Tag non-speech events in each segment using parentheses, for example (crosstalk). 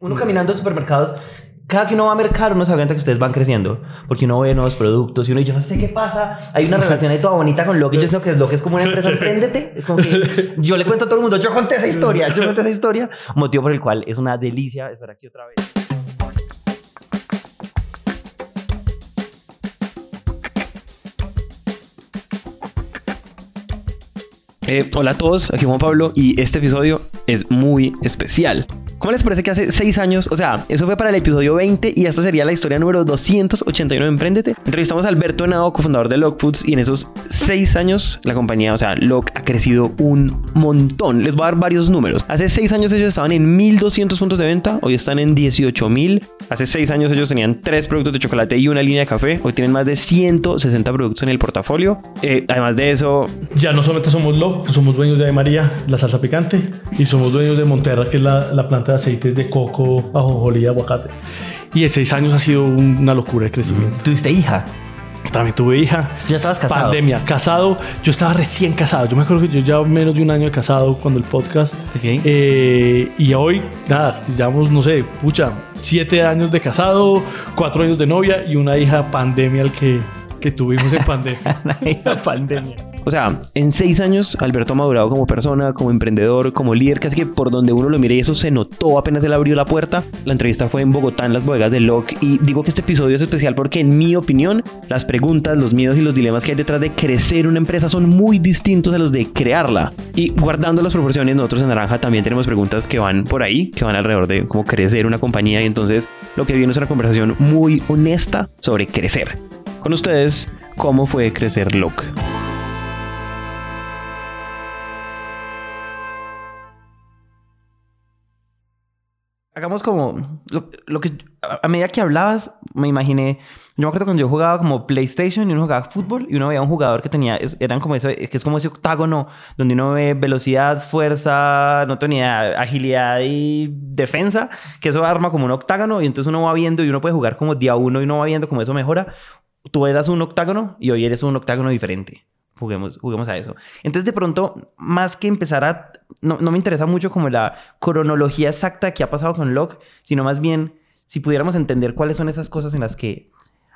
Uno caminando en supermercados, cada que uno va a mercar, uno se da cuenta que ustedes van creciendo. Porque uno ve nuevos productos y uno, yo no sé qué pasa. Hay una (laughs) relación ahí toda bonita con Loki. Yo sé que es lo que es como una empresa, empréndete. Es como que (laughs) yo le cuento a todo el mundo, yo conté esa historia, yo conté esa (laughs) historia. Motivo por el cual es una delicia estar aquí otra vez. Eh, hola a todos, aquí Juan Pablo y este episodio es muy especial. ¿Cómo les parece que hace 6 años, o sea, eso fue para el episodio 20 y esta sería la historia número 289 de Emprendete? Entrevistamos a Alberto Henao, cofundador de Lock Foods, y en esos 6 años la compañía, o sea, Lock ha crecido un montón. Les voy a dar varios números. Hace 6 años ellos estaban en 1200 puntos de venta, hoy están en 18000. Hace 6 años ellos tenían 3 productos de chocolate y una línea de café, hoy tienen más de 160 productos en el portafolio. Eh, además de eso, ya no solamente somos Lock, somos dueños de María, la salsa picante, y somos dueños de Monterra, que es la, la planta aceites de coco, ajonjolí y aguacate. Y en seis años ha sido una locura de crecimiento. ¿Tuviste hija? También tuve hija. ¿Ya estabas casado? Pandemia. Casado. Yo estaba recién casado. Yo me acuerdo que yo ya menos de un año de casado cuando el podcast. Ok. Eh, y hoy, nada, llevamos, no sé, pucha, siete años de casado, cuatro años de novia y una hija pandemia al que, que tuvimos en pandemia. (laughs) Una hija pandemia. O sea, en seis años Alberto ha madurado como persona, como emprendedor, como líder, casi que por donde uno lo mire y eso se notó apenas él abrió la puerta. La entrevista fue en Bogotá, en las bodegas de Lock y digo que este episodio es especial porque en mi opinión las preguntas, los miedos y los dilemas que hay detrás de crecer una empresa son muy distintos a los de crearla. Y guardando las proporciones, nosotros en Naranja también tenemos preguntas que van por ahí, que van alrededor de cómo crecer una compañía y entonces lo que viene es una conversación muy honesta sobre crecer. Con ustedes, ¿cómo fue crecer Lock? Hagamos como lo, lo que a a medida que hablabas me imaginé yo me acuerdo cuando yo jugaba como PlayStation y uno jugaba fútbol y uno veía un jugador que tenía es- eran como ese que es como ese octágono donde uno ve velocidad fuerza no tenía agilidad y defensa que eso arma como un octágono y entonces uno va viendo y uno puede jugar como día uno y uno va viendo cómo eso mejora. Tú eras un octágono y hoy eres un octágono diferente Juguemos, juguemos a eso. Entonces, de pronto, más que empezar a... No, no me interesa mucho como la cronología exacta que ha pasado con Locke, sino más bien si pudiéramos entender cuáles son esas cosas en las que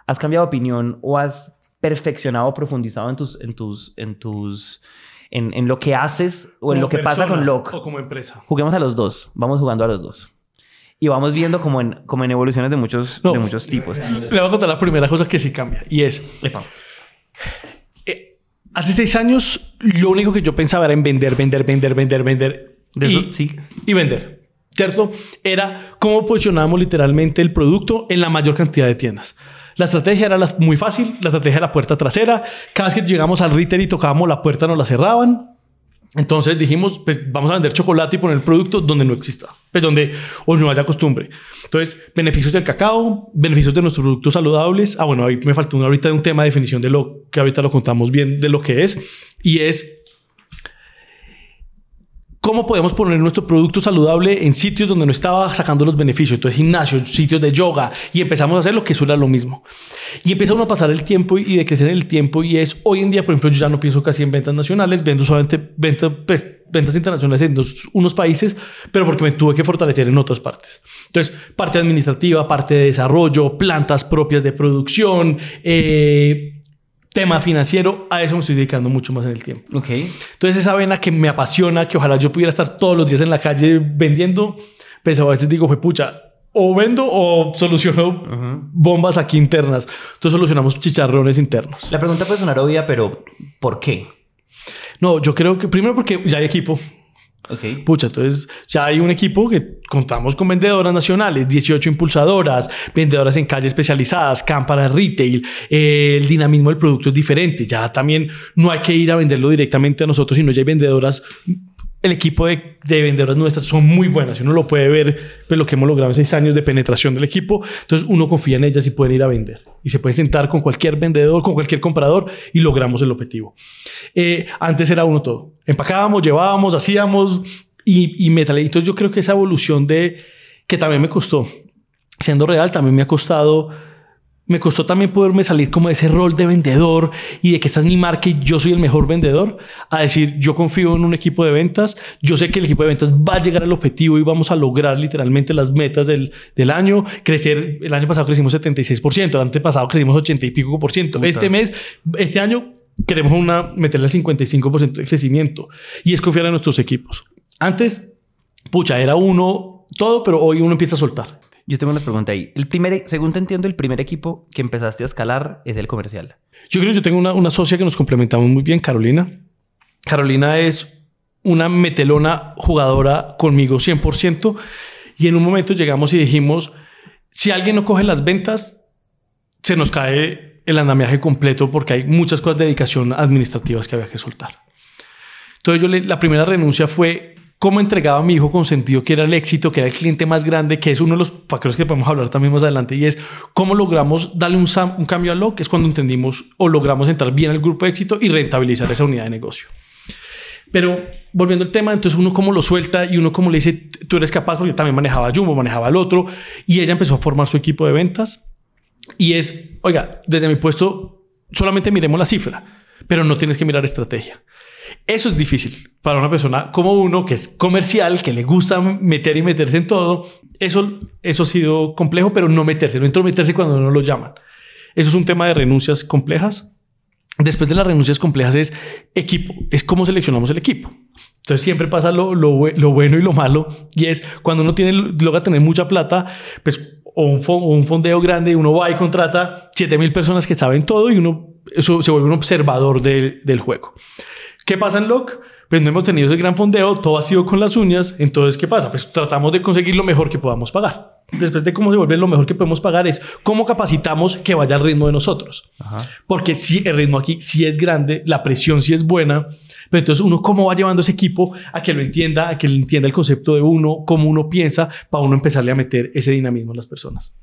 has cambiado de opinión o has perfeccionado profundizado en tus... En tus, en tus en, en lo que haces o en lo que pasa con Locke. O como empresa. Juguemos a los dos. Vamos jugando a los dos. Y vamos viendo como en, como en evoluciones de muchos, No. de muchos tipos. Le voy a contar la primera cosa que sí cambia. Y es, Epa. Hace seis años, lo único que yo pensaba era en vender, vender, vender, vender, vender. De y, sí. y vender. ¿Cierto? Era cómo posicionábamos literalmente el producto en la mayor cantidad de tiendas. La estrategia era la- muy fácil, la estrategia de la puerta trasera. Cada vez que llegamos al retail y tocábamos la puerta, nos la cerraban. Entonces dijimos, pues vamos a vender chocolate y poner el producto donde no exista, pues donde o no haya costumbre. Entonces, beneficios del cacao, beneficios de nuestros productos saludables. Ah, bueno, ahí me faltó una ahorita de un tema de definición de lo que ahorita lo contamos bien de lo que es. Y es cómo podemos poner nuestro producto saludable en sitios donde no estaba sacando los beneficios. Entonces, gimnasios, sitios de yoga y empezamos a hacer lo que eso era lo mismo. Y empieza uno a pasar el tiempo y de crecer el tiempo y es hoy en día, por ejemplo, yo ya no pienso casi en ventas nacionales, vendo solamente venta, pues, ventas internacionales en dos- unos países, pero porque me tuve que fortalecer en otras partes. Entonces, parte administrativa, parte de desarrollo, plantas propias de producción, eh, tema financiero, a eso me estoy dedicando mucho más en el tiempo. Ok. Entonces esa vena que me apasiona, que ojalá yo pudiera estar todos los días en la calle vendiendo, pues a veces digo, fue pucha, o vendo o soluciono bombas aquí internas. Entonces solucionamos chicharrones internos. La pregunta puede sonar obvia, pero ¿por qué? No, yo creo que primero porque ya hay equipo. Ok. Pucha, entonces ya hay un equipo que contamos con vendedoras nacionales, 18 impulsadoras, vendedoras en calle especializadas, cámaras retail, eh, el dinamismo del producto es diferente, ya también no hay que ir a venderlo directamente a nosotros, sino ya hay vendedoras, el equipo de, de vendedoras nuestras son muy buenas, uno lo puede ver, pues lo que hemos logrado en seis años de penetración del equipo, entonces uno confía en ellas y pueden ir a vender, y se pueden sentar con cualquier vendedor, con cualquier comprador, y logramos el objetivo. Eh, antes era uno todo. Empacábamos, llevábamos, hacíamos y, y metal. Entonces yo creo que esa evolución de que también me costó, siendo real, también me ha costado me costó también poderme salir como de ese rol de vendedor y de que esta es mi marca y yo soy el mejor vendedor, a decir, yo confío en un equipo de ventas, yo sé que el equipo de ventas va a llegar al objetivo y vamos a lograr literalmente las metas del, del año, crecer, el año pasado crecimos 76%, el año pasado crecimos 80 y pico por ciento, este mes, este año queremos una, meterle el 55% de crecimiento y es confiar en nuestros equipos. Antes, pucha, era uno todo, pero hoy uno empieza a soltar. Yo tengo una pregunta ahí. El primer, según te entiendo, el primer equipo que empezaste a escalar es el comercial. Yo creo que yo tengo una, una socia que nos complementamos muy bien, Carolina. Carolina es una metelona jugadora conmigo 100% y en un momento llegamos y dijimos, si alguien no coge las ventas, se nos cae el andamiaje completo porque hay muchas cosas de dedicación administrativas que había que soltar. Entonces yo le, la primera renuncia fue cómo entregaba a mi hijo con sentido que era el éxito, que era el cliente más grande, que es uno de los factores que podemos hablar también más adelante, y es cómo logramos darle un, cambio a lo que es cuando entendimos o logramos entrar bien al grupo de éxito y rentabilizar esa unidad de negocio. Pero volviendo al tema, entonces uno cómo lo suelta y uno cómo le dice, tú eres capaz, porque también manejaba Jumbo, manejaba el otro, y ella empezó a formar su equipo de ventas. Y es, oiga, desde mi puesto solamente miremos la cifra, pero no tienes que mirar estrategia. Eso es difícil para una persona como uno que es comercial, que le gusta meter y meterse en todo. Eso, eso ha sido complejo, pero no meterse, no entrometerse cuando no lo llaman. Eso es un tema de renuncias complejas. Después de las renuncias complejas es equipo, es cómo seleccionamos el equipo. Entonces siempre pasa lo, lo, bueno y lo malo y es cuando uno tiene, logra tener mucha plata, pues o un, fondeo grande, uno va y contrata 7 mil personas que saben todo y uno eso se vuelve un observador del, del juego. ¿Qué pasa en LOC? Pues no hemos tenido ese gran fondeo, todo ha sido con las uñas. Entonces, ¿qué pasa? Pues tratamos de conseguir lo mejor que podamos pagar. Después de cómo se vuelve lo mejor que podemos pagar es cómo capacitamos que vaya al ritmo de nosotros. Porque si el ritmo aquí sí es grande, la presión sí es buena, pero entonces uno cómo va llevando ese equipo a que lo entienda, a que entienda el concepto de uno, cómo uno piensa, para uno empezarle a meter ese dinamismo a las personas.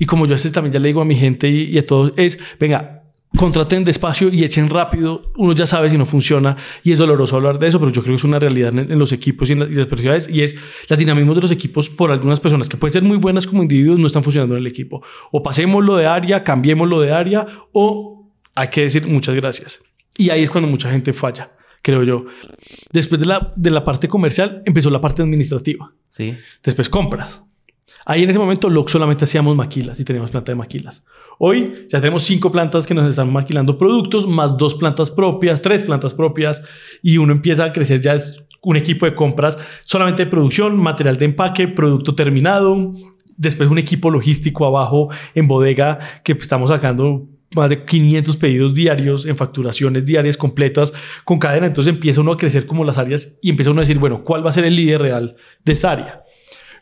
Y como yo a veces también ya le digo a mi gente y, y a todos, es, venga, contraten despacio y echen rápido. Uno ya sabe si no funciona y es doloroso hablar de eso, pero yo creo que es una realidad en, los equipos y en, las personalidades y es las dinamismos de los equipos por algunas personas que pueden ser muy buenas como individuos no están funcionando en el equipo. O pasemos lo de área, cambiemos lo de área o hay que decir muchas gracias. Y ahí es cuando mucha gente falla, creo yo. Después de la, de la parte comercial empezó la parte administrativa. Sí. Después compras. Ahí en ese momento lo solamente hacíamos maquilas y teníamos planta de maquilas. Hoy ya tenemos cinco plantas que nos están maquilando productos, más dos plantas propias, tres plantas propias, y uno empieza a crecer ya es un equipo de compras solamente de producción, material de empaque, producto terminado, después un equipo logístico abajo en bodega que estamos sacando más de 500 pedidos diarios en facturaciones diarias completas con cadena. Entonces empieza uno a crecer como las áreas y empieza uno a decir, bueno, ¿cuál va a ser el líder real de esta área?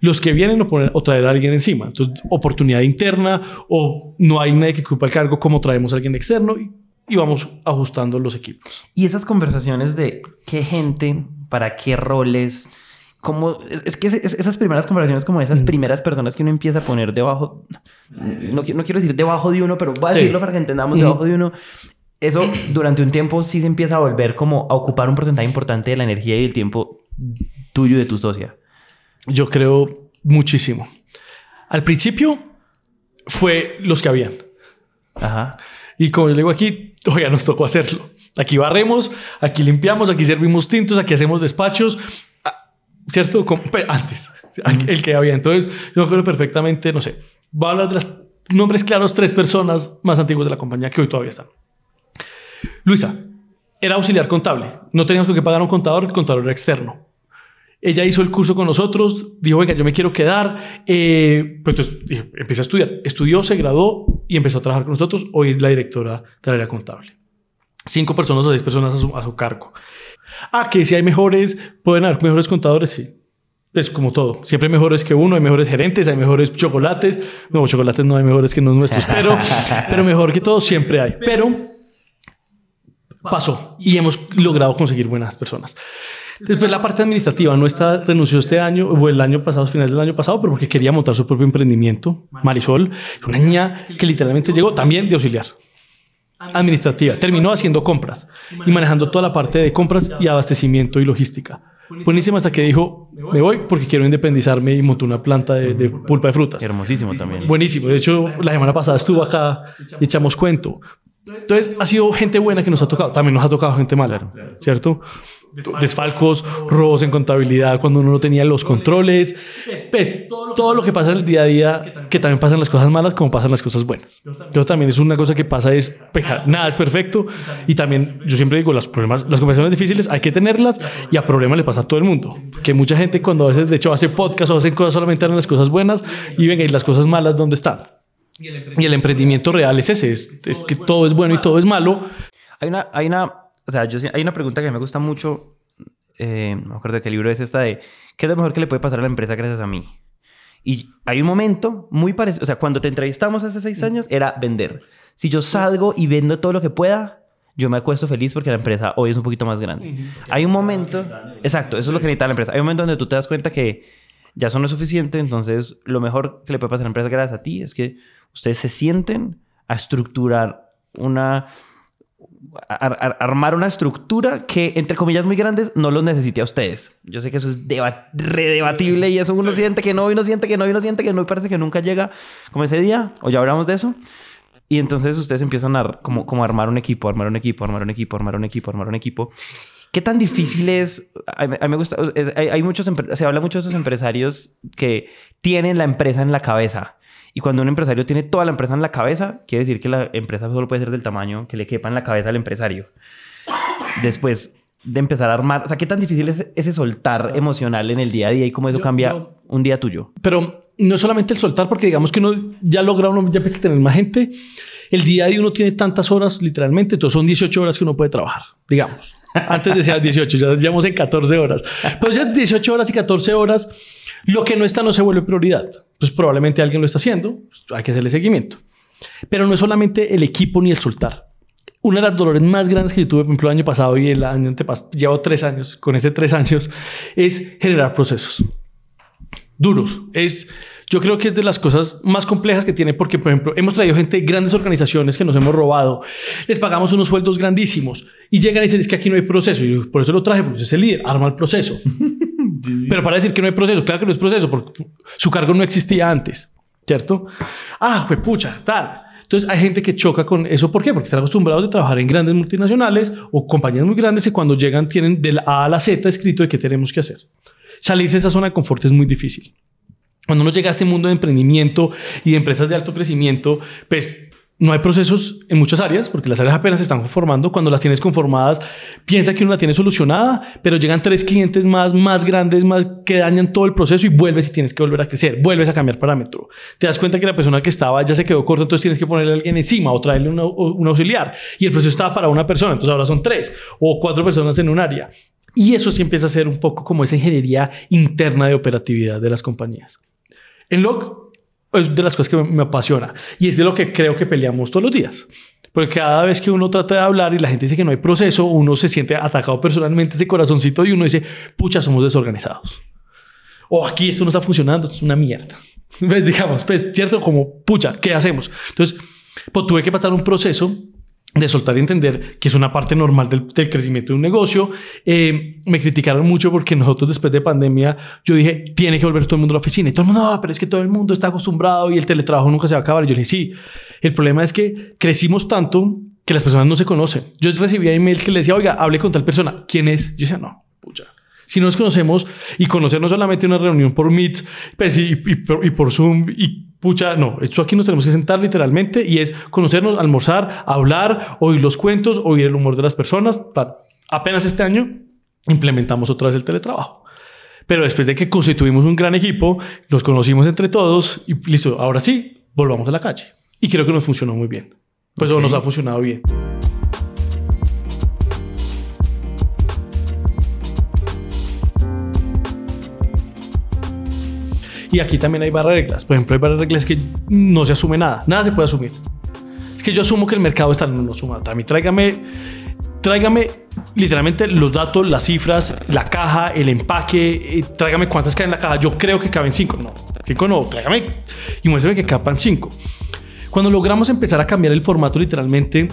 Los que vienen o, poner, o traer a alguien encima. Entonces, oportunidad interna o no hay nadie que ocupa el cargo, como traemos a alguien externo y, y vamos ajustando los equipos. Y esas conversaciones de qué gente, para qué roles, como es que esas primeras conversaciones como esas mm. primeras personas que uno empieza a poner debajo no, no quiero decir debajo de uno pero voy a decirlo para que entendamos mm. debajo de uno eso durante un tiempo sí se empieza a volver como a ocupar un porcentaje importante de la energía y el tiempo tuyo y de tu socia yo creo muchísimo. Al principio fue los que habían. Ajá. Y como yo digo aquí, todavía nos tocó hacerlo. Aquí barremos, aquí limpiamos, aquí servimos tintos, aquí hacemos despachos. Ah, ¿Cierto? Como, antes, el que había. Entonces, yo creo perfectamente, no sé, voy a hablar de los nombres claros, tres personas más antiguas de la compañía que hoy todavía están. Luisa era auxiliar contable. No teníamos que pagar a un contador, el contador era externo. Ella hizo el curso con nosotros, dijo, venga, yo me quiero quedar. Eh, pues entonces dije, empecé a estudiar. Estudió, se graduó y empezó a trabajar con nosotros. Hoy es la directora del área contable. Cinco personas o seis personas a su, a su cargo. Ah, que si hay mejores, pueden haber mejores contadores, sí. Es como todo. Siempre hay mejores que uno, hay mejores gerentes, hay mejores chocolates. No, chocolates no hay mejores que los nuestros, pero, (laughs) pero mejor que todo siempre hay. Pero pasó y hemos logrado conseguir buenas personas. Después la parte administrativa, no está renunció este año o el año pasado, finales del año pasado, pero porque quería montar su propio emprendimiento. Marisol, una niña que literalmente llegó también de auxiliar administrativa. Terminó haciendo compras y manejando toda la parte de compras y abastecimiento y logística. Buenísima hasta que dijo, me voy porque quiero independizarme y montó una planta de, de pulpa de frutas. Hermosísimo también. Buenísimo. De hecho, la semana pasada estuvo acá y echamos cuento. Entonces, ha sido gente buena que nos ha tocado. También nos ha tocado gente mala, ¿cierto? Desfalcos, robos en contabilidad cuando uno no tenía los controles. Pues, todo lo que pasa en el día a día, que también pasan las cosas malas como pasan las cosas buenas. Yo también es una cosa que pasa, es pejar. Nada es perfecto. Y también, yo siempre digo, los problemas, las conversaciones difíciles hay que tenerlas y a problemas le pasa a todo el mundo. Que mucha gente cuando a veces, de hecho, hace podcast o hacen cosas solamente en las cosas buenas y ven y las cosas malas, ¿dónde están? Y el emprendimiento real es ese, es, es, que todo es bueno y todo es malo. Hay una, hay una, o sea, yo, hay una pregunta que me gusta mucho, eh, no me acuerdo de qué libro es esta de, ¿qué es lo mejor que le puede pasar a la empresa gracias a mí? Y hay un momento muy parecido, o sea, cuando te entrevistamos hace seis años era vender. Si yo salgo y vendo todo lo que pueda, yo me acuesto feliz porque la empresa hoy es un poquito más grande. Hay un momento, exacto, eso es lo que necesita la empresa. Hay un momento donde tú te das cuenta que ya eso no es suficiente, entonces lo mejor que le puede pasar a la empresa gracias a ti es que ustedes se sienten a estructurar una... A, a, armar una estructura que, entre comillas muy grandes, no los necesite a ustedes. Yo sé que eso es redebatible y eso uno sí. siente que no, y uno siente que no, y uno siente que no, y parece que nunca llega como ese día, o ya hablamos de eso. Y entonces ustedes empiezan a como, como armar un equipo, armar un equipo, armar un equipo, armar un equipo, armar un equipo. ¿Qué tan difícil es? A mí, a mí me gusta, es, hay, hay, muchos, se habla mucho de esos empresarios que tienen la empresa en la cabeza. Y cuando un empresario tiene toda la empresa en la cabeza, quiere decir que la empresa solo puede ser del tamaño que le quepa en la cabeza al empresario. Después de empezar a armar, o sea, ¿qué tan difícil es ese soltar emocional en el día a día y cómo eso yo, cambia yo, un día tuyo? Pero no solamente el soltar, porque digamos que uno ya logra, uno ya empieza a tener más gente. El día a día uno tiene tantas horas, literalmente, entonces son 18 horas que uno puede trabajar, digamos. Antes decía 18, ya llevamos en 14 horas. Pero ya 18 horas y 14 horas, lo que no está no se vuelve prioridad. Pues probablemente alguien lo está haciendo, pues hay que hacerle seguimiento. Pero no es solamente el equipo ni el soltar. Una de las dolores más grandes que yo tuve, por ejemplo, el año pasado y el año antepasado, llevo tres años, con ese tres años, es generar procesos duros. Es, yo creo que es de las cosas más complejas que tiene porque, por ejemplo, hemos traído gente de grandes organizaciones que nos hemos robado, les pagamos unos sueldos grandísimos y llegan y dicen, es que aquí no hay proceso. Y yo, por eso lo traje, porque es el líder, arma el proceso. (laughs) Pero para decir que no hay proceso, claro que no es proceso, porque su cargo no existía antes, ¿cierto? Ah, fue pucha, tal. Entonces hay gente que choca con eso. ¿Por qué? Porque están acostumbrados a trabajar en grandes multinacionales o compañías muy grandes y cuando llegan tienen del A a la Z escrito de qué tenemos que hacer. Salirse de esa zona de confort es muy difícil. Cuando uno llega a este mundo de emprendimiento y de empresas de alto crecimiento, pues no hay procesos en muchas áreas porque las áreas apenas se están conformando. Cuando las tienes conformadas, piensa que uno la tiene solucionada, pero llegan tres clientes más, más grandes, más que dañan todo el proceso y vuelves y tienes que volver a crecer, vuelves a cambiar parámetro. Te das cuenta que la persona que estaba ya se quedó corta, entonces tienes que ponerle a alguien encima o traerle un auxiliar. Y el proceso estaba para una persona, entonces ahora son tres o cuatro personas en un área. Y eso sí empieza a ser un poco como esa ingeniería interna de operatividad de las compañías. En Log es de las cosas que me apasiona y es de lo que creo que peleamos todos los días. Porque cada vez que uno trata de hablar y la gente dice que no hay proceso, uno se siente atacado personalmente ese corazoncito y uno dice, pucha, somos desorganizados. O aquí esto no está funcionando, es una mierda. ¿Ves? (laughs) Digamos, pues, ¿cierto? Como, pucha, ¿qué hacemos? Entonces, pues tuve que pasar un proceso de soltar y entender que es una parte normal del, del crecimiento de un negocio. Eh, me criticaron mucho porque nosotros después de pandemia, yo dije, tiene que volver todo el mundo a la oficina. Y todo el mundo, no, pero es que todo el mundo está acostumbrado y el teletrabajo nunca se va a acabar. Y yo dije, sí, el problema es que crecimos tanto que las personas no se conocen. Yo recibía emails que le decía, oiga, hable con tal persona. ¿Quién es? Yo decía, no, pucha. Si nos conocemos y conocernos solamente una reunión por Meet pues, y, y, por, y por Zoom y pucha, no, esto aquí nos tenemos que sentar literalmente y es conocernos, almorzar, hablar, oír los cuentos, oír el humor de las personas. Tal. Apenas este año implementamos otra vez el teletrabajo. Pero después de que constituimos un gran equipo, nos conocimos entre todos y listo, ahora sí, volvamos a la calle. Y creo que nos funcionó muy bien. Pues okay. nos ha funcionado bien. Y aquí también hay varias reglas. Por ejemplo, hay varias reglas que no se asume nada. Nada se puede asumir. Es que yo asumo que el mercado está no suma. A mí tráigame, tráigame literalmente los datos, las cifras, la caja, el empaque. Eh, tráigame cuántas caen en la caja. Yo creo que caben cinco. No, cinco no. Tráigame y muéstrame que capan cinco. Cuando logramos empezar a cambiar el formato literalmente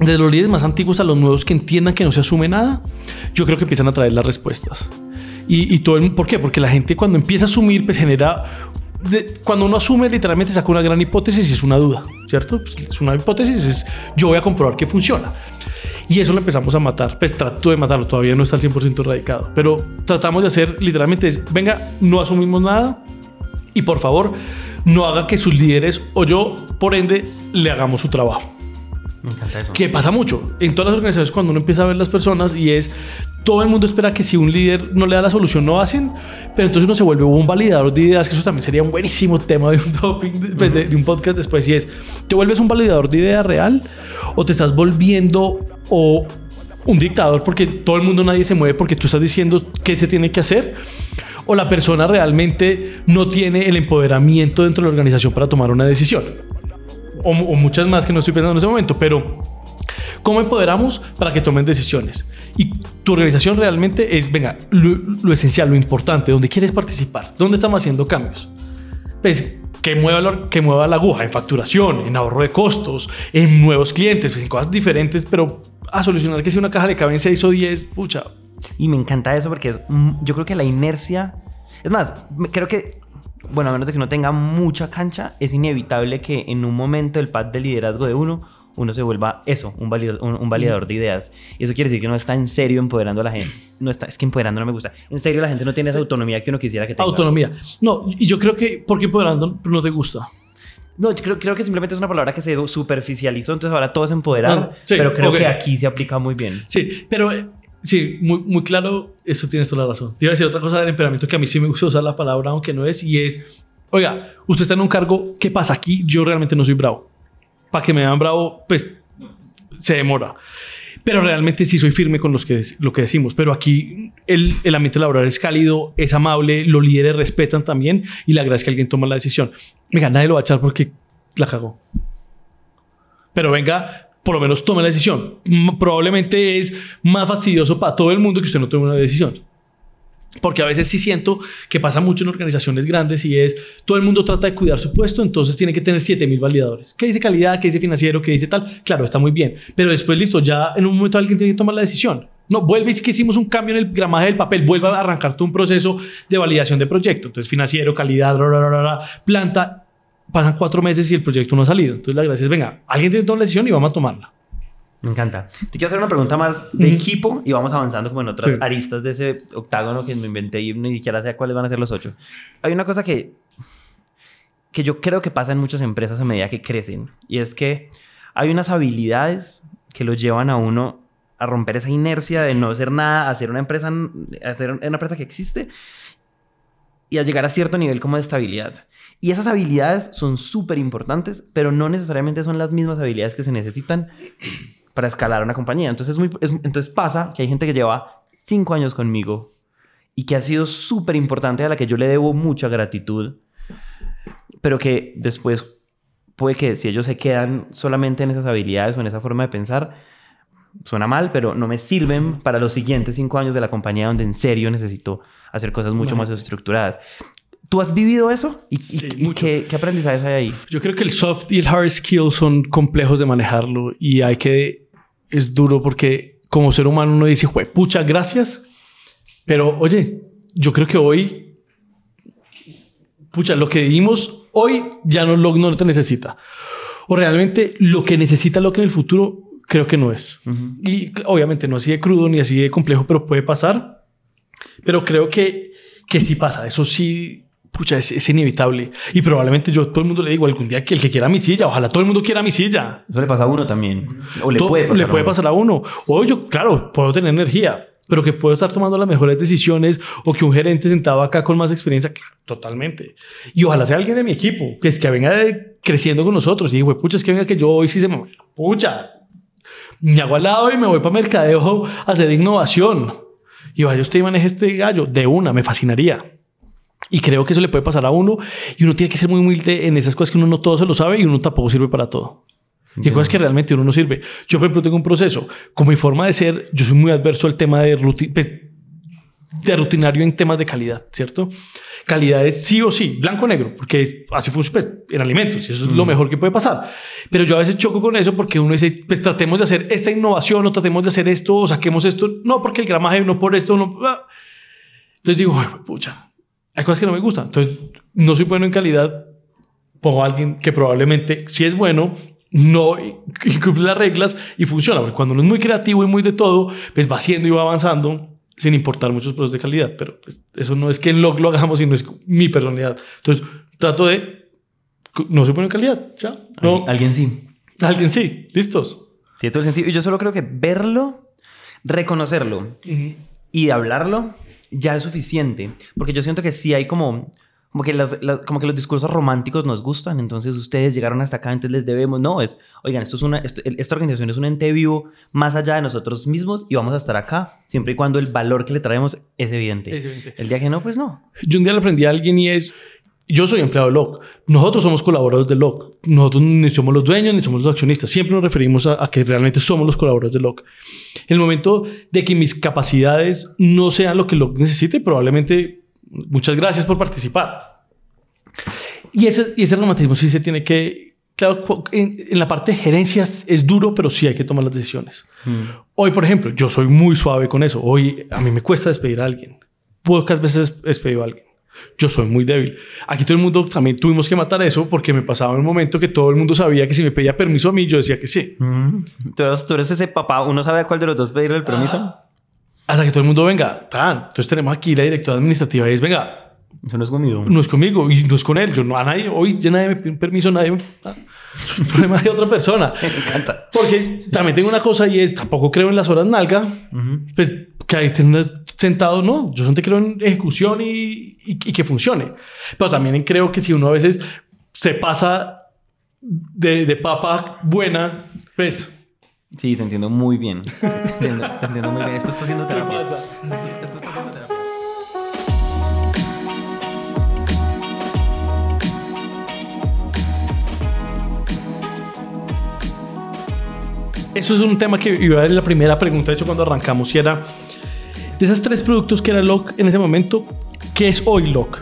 desde los líderes más antiguos a los nuevos que entiendan que no se asume nada, yo creo que empiezan a traer las respuestas. Y, todo ¿Por qué? Porque la gente cuando empieza a asumir, pues genera cuando uno asume, literalmente saca una gran hipótesis y es una duda, ¿cierto? Pues, es una hipótesis, es yo voy a comprobar que funciona. Y eso lo empezamos a matar. Pues trato de matarlo, todavía no está al 100% erradicado. Pero tratamos de hacer literalmente es, venga, no asumimos nada y por favor no haga que sus líderes o yo, por ende, le hagamos su trabajo. Me encanta eso. Que pasa mucho en todas las organizaciones cuando uno empieza a ver las personas y es todo el mundo espera que si un líder no le da la solución no hacen, pero entonces uno se vuelve un validador de ideas, que eso también sería un buenísimo tema de un topic, de, pues, un podcast después, y es, ¿te vuelves un validador de idea real o te estás volviendo o un dictador porque todo el mundo nadie se mueve porque tú estás diciendo qué se tiene que hacer? ¿O la persona realmente no tiene el empoderamiento dentro de la organización para tomar una decisión? O, muchas más que no estoy pensando en ese momento, pero ¿cómo empoderamos para que tomen decisiones? Y tu organización realmente es, venga, lo, esencial, lo importante, ¿dónde quieres participar? ¿Dónde estamos haciendo cambios? Pues, que mueva, la, que mueva la aguja en facturación, en ahorro de costos, en nuevos clientes, pues en cosas diferentes, pero a solucionar que si una caja le caben 6 o 10, pucha, Y me encanta eso porque es, mm, yo creo que la inercia, es más, creo que, bueno, a menos de que no tenga mucha cancha, es inevitable que en un momento del pad de liderazgo de uno, uno se vuelva eso, un, validador, un, un validador de ideas. Y eso quiere decir que no está en serio empoderando a la gente. No está, es que empoderando no me gusta. En serio, la gente no tiene esa autonomía que uno quisiera que tenga. autonomía. No, y yo creo que, porque empoderando no te gusta. No, yo creo, creo que simplemente es una palabra que se superficializó, entonces ahora todo es empoderar, Ah, sí, pero creo que aquí se aplica muy bien. Sí, pero eh, sí, muy, muy claro, eso tienes toda la razón. Te iba a decir otra cosa del empoderamiento que a mí sí me gusta usar la palabra, aunque no es, y es, oiga, usted está en un cargo, ¿qué pasa aquí? Yo realmente no soy bravo. Para que me vean bravo, pues se demora. Pero realmente sí soy firme con los que, lo que decimos. Pero aquí el, el ambiente laboral es cálido, es amable, los líderes respetan también y le agradezco que alguien toma la decisión. Venga, nadie lo va a echar porque la cagó. Pero venga, por lo menos tome la decisión. Probablemente es más fastidioso para todo el mundo que usted no tome una decisión. Porque a veces sí siento que pasa mucho en organizaciones grandes y es todo el mundo trata de cuidar su puesto, entonces tiene que tener 7000 validadores. ¿Qué dice calidad? ¿Qué dice financiero? ¿Qué dice tal? Claro, está muy bien. Pero después, listo, ya en un momento alguien tiene que tomar la decisión. No, vuelve es que hicimos un cambio en el gramaje del papel, vuelve a arrancar un proceso de validación de proyecto. Entonces, financiero, calidad, planta. Pasan cuatro meses y el proyecto no ha salido. Entonces, la gracia es, venga, alguien tiene la decisión y vamos a tomarla. Me encanta. Te quiero hacer una pregunta más de equipo y vamos avanzando como en otras Sí. aristas de ese octágono que me inventé y ni siquiera sé cuáles van a ser los ocho. Hay una cosa que, que yo creo que pasa en muchas empresas a medida que crecen y es que hay unas habilidades que lo llevan a uno a romper esa inercia de no hacer nada, a hacer una empresa, hacer una empresa que existe y a llegar a cierto nivel como de estabilidad. Y esas habilidades son súper importantes, pero no necesariamente son las mismas habilidades que se necesitan para escalar una compañía. Entonces, es muy, es- entonces pasa que hay gente que lleva cinco años conmigo y que ha sido súper importante, a la que yo le debo mucha gratitud, pero que después puede que si ellos se quedan solamente en esas habilidades o en esa forma de pensar, suena mal, pero no me sirven para los siguientes cinco años de la compañía donde en serio necesito hacer cosas mucho más estructuradas. ¿Tú has vivido eso? ¿Y, Sí, y qué, qué aprendizajes hay ahí? Yo creo que el soft y el hard skill son complejos de manejarlo y hay que es duro porque como ser humano uno dice, "Jue, pucha, gracias." Pero oye, yo creo que hoy pucha, lo que dimos hoy ya no lo no te necesita. O realmente lo que necesita lo que en el futuro creo que no es. Y obviamente no así de crudo ni así de complejo, pero puede pasar. Pero creo que, que sí pasa. Eso sí, pucha, es, es inevitable. Y probablemente yo todo el mundo le digo algún día que el que quiera mi silla, ojalá todo el mundo quiera mi silla. Eso le pasa a uno también. O le puede pasar. le a puede uno. pasar a uno. O yo, claro, puedo tener energía, pero que puedo estar tomando las mejores decisiones o que un gerente sentado acá con más experiencia, claro, totalmente. Y ojalá sea alguien de mi equipo, que es que venga de- creciendo con nosotros y digo, pucha, es que venga que yo hoy sí se me... Pucha, me hago al lado y me voy para mercadeo a hacer innovación. Y vaya usted y maneje este gallo de una, me fascinaría. Y creo que eso le puede pasar a uno y uno tiene que ser muy humilde en esas cosas que uno no todo se lo sabe y uno tampoco sirve para todo. Y hay cosas que realmente uno no sirve. Yo, por ejemplo, tengo un proceso. Con mi forma de ser, yo soy muy adverso al tema de, ruti- pues, de rutinario en temas de calidad, ¿cierto? Calidad es sí o sí, blanco o negro, porque así funciona pues, en alimentos y eso es lo mejor que puede pasar. Pero yo a veces choco con eso porque uno dice, pues tratemos de hacer esta innovación o tratemos de hacer esto o saquemos esto. No, porque el gramaje no por esto, no. ah. Entonces digo, "Ay, pucha, hay cosas que no me gustan. Entonces no soy bueno en calidad. Pongo a alguien que probablemente, si es bueno, no incumple las reglas y funciona. Porque cuando uno es muy creativo y muy de todo, pues va haciendo y va avanzando sin importar muchos procesos de calidad. Pero pues, eso no es que en log lo hagamos, sino es mi personalidad. Entonces trato de, no en calidad. Ya. No, Alguien, alguien sí. alguien sí, listos. Tiene todo el sentido. Y yo solo creo que verlo, reconocerlo y hablarlo ya es suficiente. Porque yo siento que sí hay como... Como que, las, las- como que los discursos románticos nos gustan, entonces ustedes llegaron hasta acá, entonces les debemos. No, es, oigan, esto es una, esto- esta organización es un ente vivo más allá de nosotros mismos y vamos a estar acá, siempre y cuando el valor que le traemos es evidente. Es evidente. El día que no, pues no. Yo un día le aprendí a alguien y es, yo soy empleado de LOC. Nosotros somos colaboradores de LOC. Nosotros ni somos los dueños ni somos los accionistas. Siempre nos referimos a, a que realmente somos los colaboradores de LOC. En el momento de que mis capacidades no sean lo que LOC necesite, probablemente muchas gracias por participar. Y ese, y ese romantismo sí se tiene que... Claro, en, en la parte de gerencias es duro, pero sí hay que tomar las decisiones. Hoy, por ejemplo, yo soy muy suave con eso. Hoy a mí me cuesta despedir a alguien. Pocas veces he despedido a alguien. Yo soy muy débil. Aquí todo el mundo también tuvimos que matar eso porque me pasaba un momento que todo el mundo sabía que si me pedía permiso a mí, yo decía que sí. ¿Tú eres, tú eres ese papá, uno sabe a cuál de los dos pedirle el permiso. Hasta que todo el mundo venga. Tan. Entonces tenemos aquí la directora administrativa y es, venga, Eso no es conmigo. no es conmigo y no es con él. Yo no a nadie, hoy ya nadie me pide permiso, nadie me... ah, Es un problema de otra persona. (laughs) Me encanta. Porque también tengo una cosa y es, tampoco creo en las horas nalga. Pues que ahí estén sentados, no. Yo solamente creo en ejecución y, y- y que funcione. Pero también creo que si uno a veces se pasa de, de papa buena, pues... Sí, te entiendo muy bien. (laughs) Te entiendo, te entiendo muy bien. Esto está haciendo terapia. Esto, esto está haciendo terapia. Eso es un tema que iba a ser la primera pregunta, de hecho, cuando arrancamos, y era de esos tres productos que era LOC en ese momento, ¿qué es hoy LOC?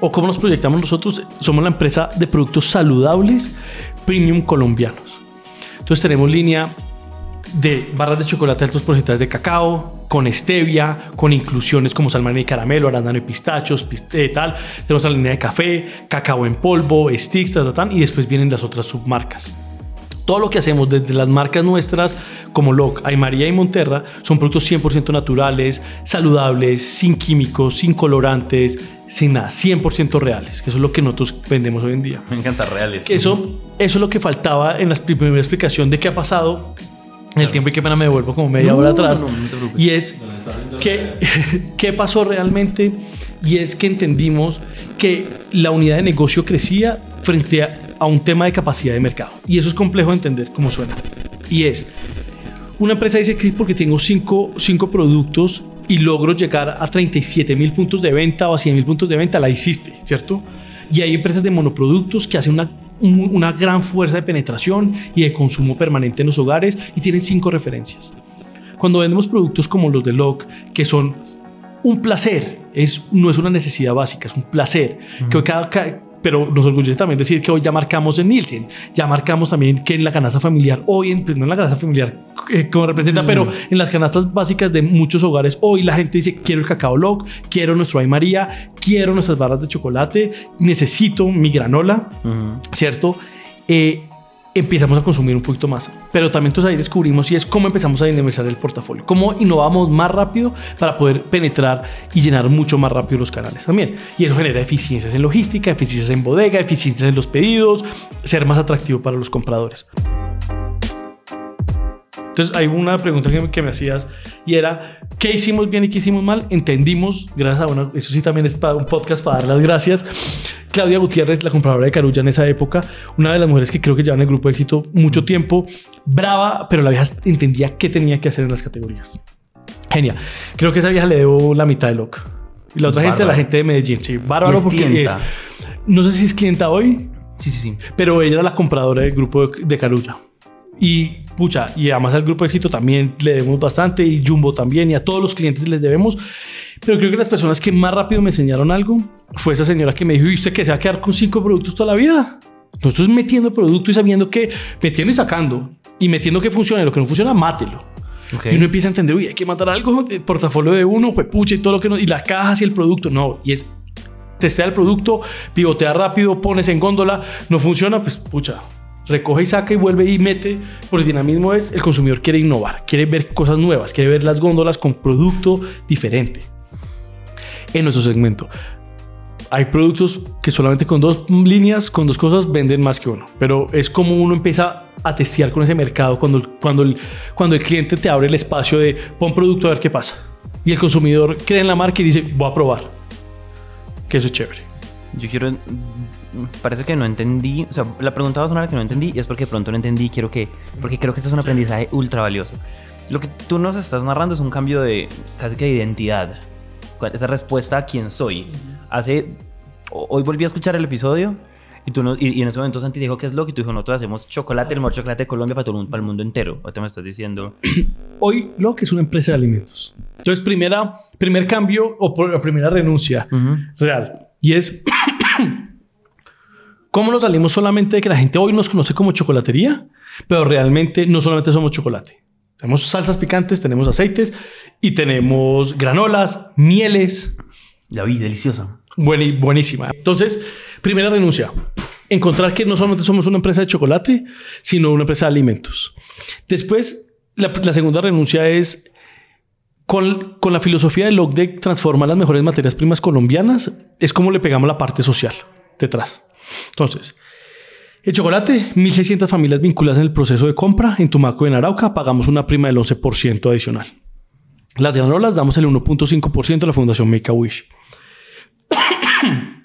O cómo nos proyectamos nosotros, somos la empresa de productos saludables premium colombianos. Entonces tenemos línea de barras de chocolate altos porcentajes de cacao, con stevia, con inclusiones como salmón y caramelo, arándano y pistachos, pist- eh, tal. Tenemos la línea de café, cacao en polvo, sticks, ta, ta, tan, y después vienen las otras submarcas. Todo lo que hacemos desde las marcas nuestras como LOC, Aymaría y Monterra son productos 100% naturales, saludables, sin químicos, sin colorantes, sin nada, 100% reales, que eso es lo que nosotros vendemos hoy en día. Me encanta reales. Que eso, eso es lo que faltaba en la primera explicación de qué ha pasado en el tiempo y qué pena me devuelvo como media No, hora atrás. no, no, y es que, (laughs) qué pasó realmente y es que entendimos que la unidad de negocio crecía frente a, a un tema de capacidad de mercado. Y eso es complejo de entender cómo suena. Y es, una empresa dice que es porque tengo cinco, cinco productos y logro llegar a 37 mil puntos de venta o a 100 mil puntos de venta, la hiciste, ¿cierto? Y hay empresas de monoproductos que hacen una, un- una gran fuerza de penetración y de consumo permanente en los hogares y tienen cinco referencias. Cuando vendemos productos como los de LOC, que son un placer, es, no es una necesidad básica, es un placer. Que cada- ca- pero nos orgullece también decir que hoy ya marcamos en Nielsen, ya marcamos también que en la canasta familiar, hoy en, pues no en la canasta familiar eh, como representa, pero en las canastas básicas de muchos hogares, hoy la gente dice, quiero el cacao log, quiero nuestro Ay María, quiero nuestras barras de chocolate, necesito mi granola. ¿cierto? Eh, empezamos a consumir un poquito más. Pero también entonces ahí descubrimos y es cómo empezamos a dinamizar el portafolio, cómo innovamos más rápido para poder penetrar y llenar mucho más rápido los canales también. Y eso genera eficiencias en logística, eficiencias en bodega, eficiencias en los pedidos, ser más atractivo para los compradores. Entonces hay una pregunta que me, hacías y era, ¿qué hicimos bien y qué hicimos mal? Entendimos, gracias a una, eso sí también es para un podcast para dar las gracias. Claudia Gutiérrez, la compradora de Carulla en esa época, una de las mujeres que creo que lleva en el grupo de éxito mucho tiempo, brava, pero la vieja entendía qué tenía que hacer en las categorías. Genial. Creo que esa vieja le debo la mitad de loca. Y la otra gente, la gente de Medellín, sí, bárbaro es porque es, clienta. no sé si es clienta hoy, Sí, sí, sí. pero ella era la compradora del grupo de, de Carulla. Y pucha, y además al grupo éxito también le debemos bastante, y Jumbo también, y a todos los clientes les debemos. Pero creo que las personas que más rápido me enseñaron algo fue esa señora que me dijo: ¿Y usted que se va a quedar con cinco productos toda la vida? Nosotros metiendo producto y sabiendo que metiendo y sacando, y metiendo que funciona, y lo que no funciona, mátelo. Ok. Y uno empieza a entender, uy, hay que mandar algo, el portafolio de uno, pues pucha, y todo lo que no, y las cajas y el producto. No, y es testea el producto, pivotea rápido, pones en góndola, no funciona, pues pucha, recoge y saca y vuelve y mete. Por el dinamismo es, el consumidor quiere innovar, quiere ver cosas nuevas, quiere ver las góndolas con producto diferente. En nuestro segmento. Hay productos que solamente con dos líneas, con dos cosas, venden más que uno. Pero es como uno empieza a testear con ese mercado cuando, cuando, el, cuando el cliente te abre el espacio de pon producto a ver qué pasa. Y el consumidor cree en la marca y dice, voy a probar. Que eso es chévere. Yo quiero. Parece que no entendí. O sea, la pregunta va a sonar que no entendí y es porque de pronto no entendí. Quiero que. Porque creo que este es un aprendizaje ultra valioso. Lo que tú nos estás narrando es un cambio de. casi que de identidad. Esa respuesta a quién soy. Hace. ho- Hoy volví a escuchar el episodio y, tú no- y, y en ese momento Santi dijo que es lo que tú dijo, nosotros hacemos chocolate, el mejor chocolate de Colombia para, todo el mundo, para el mundo entero. Ahorita me estás diciendo. (clears throat) Hoy lo que es una empresa de alimentos. Entonces, primera, primer cambio o por- primera renuncia Ujú. real. Y es (clears throat) cómo nos salimos solamente de que la gente hoy nos conoce como chocolatería, pero realmente no solamente somos chocolate. Tenemos salsas picantes, tenemos aceites y tenemos granolas, mieles. La vi, deliciosa. Buenísima. Entonces, primera renuncia. Encontrar que no solamente somos una empresa de chocolate, sino una empresa de alimentos. Después, la, la segunda renuncia es con, con la filosofía de LOC de transformar las mejores materias primas colombianas, es como le pegamos la parte social detrás. Entonces, el chocolate, 1.600 familias vinculadas en el proceso de compra. En Tumaco y en Arauca pagamos una prima del 11% adicional. Las granolas damos el 1.5% a la Fundación Make a Wish. (coughs)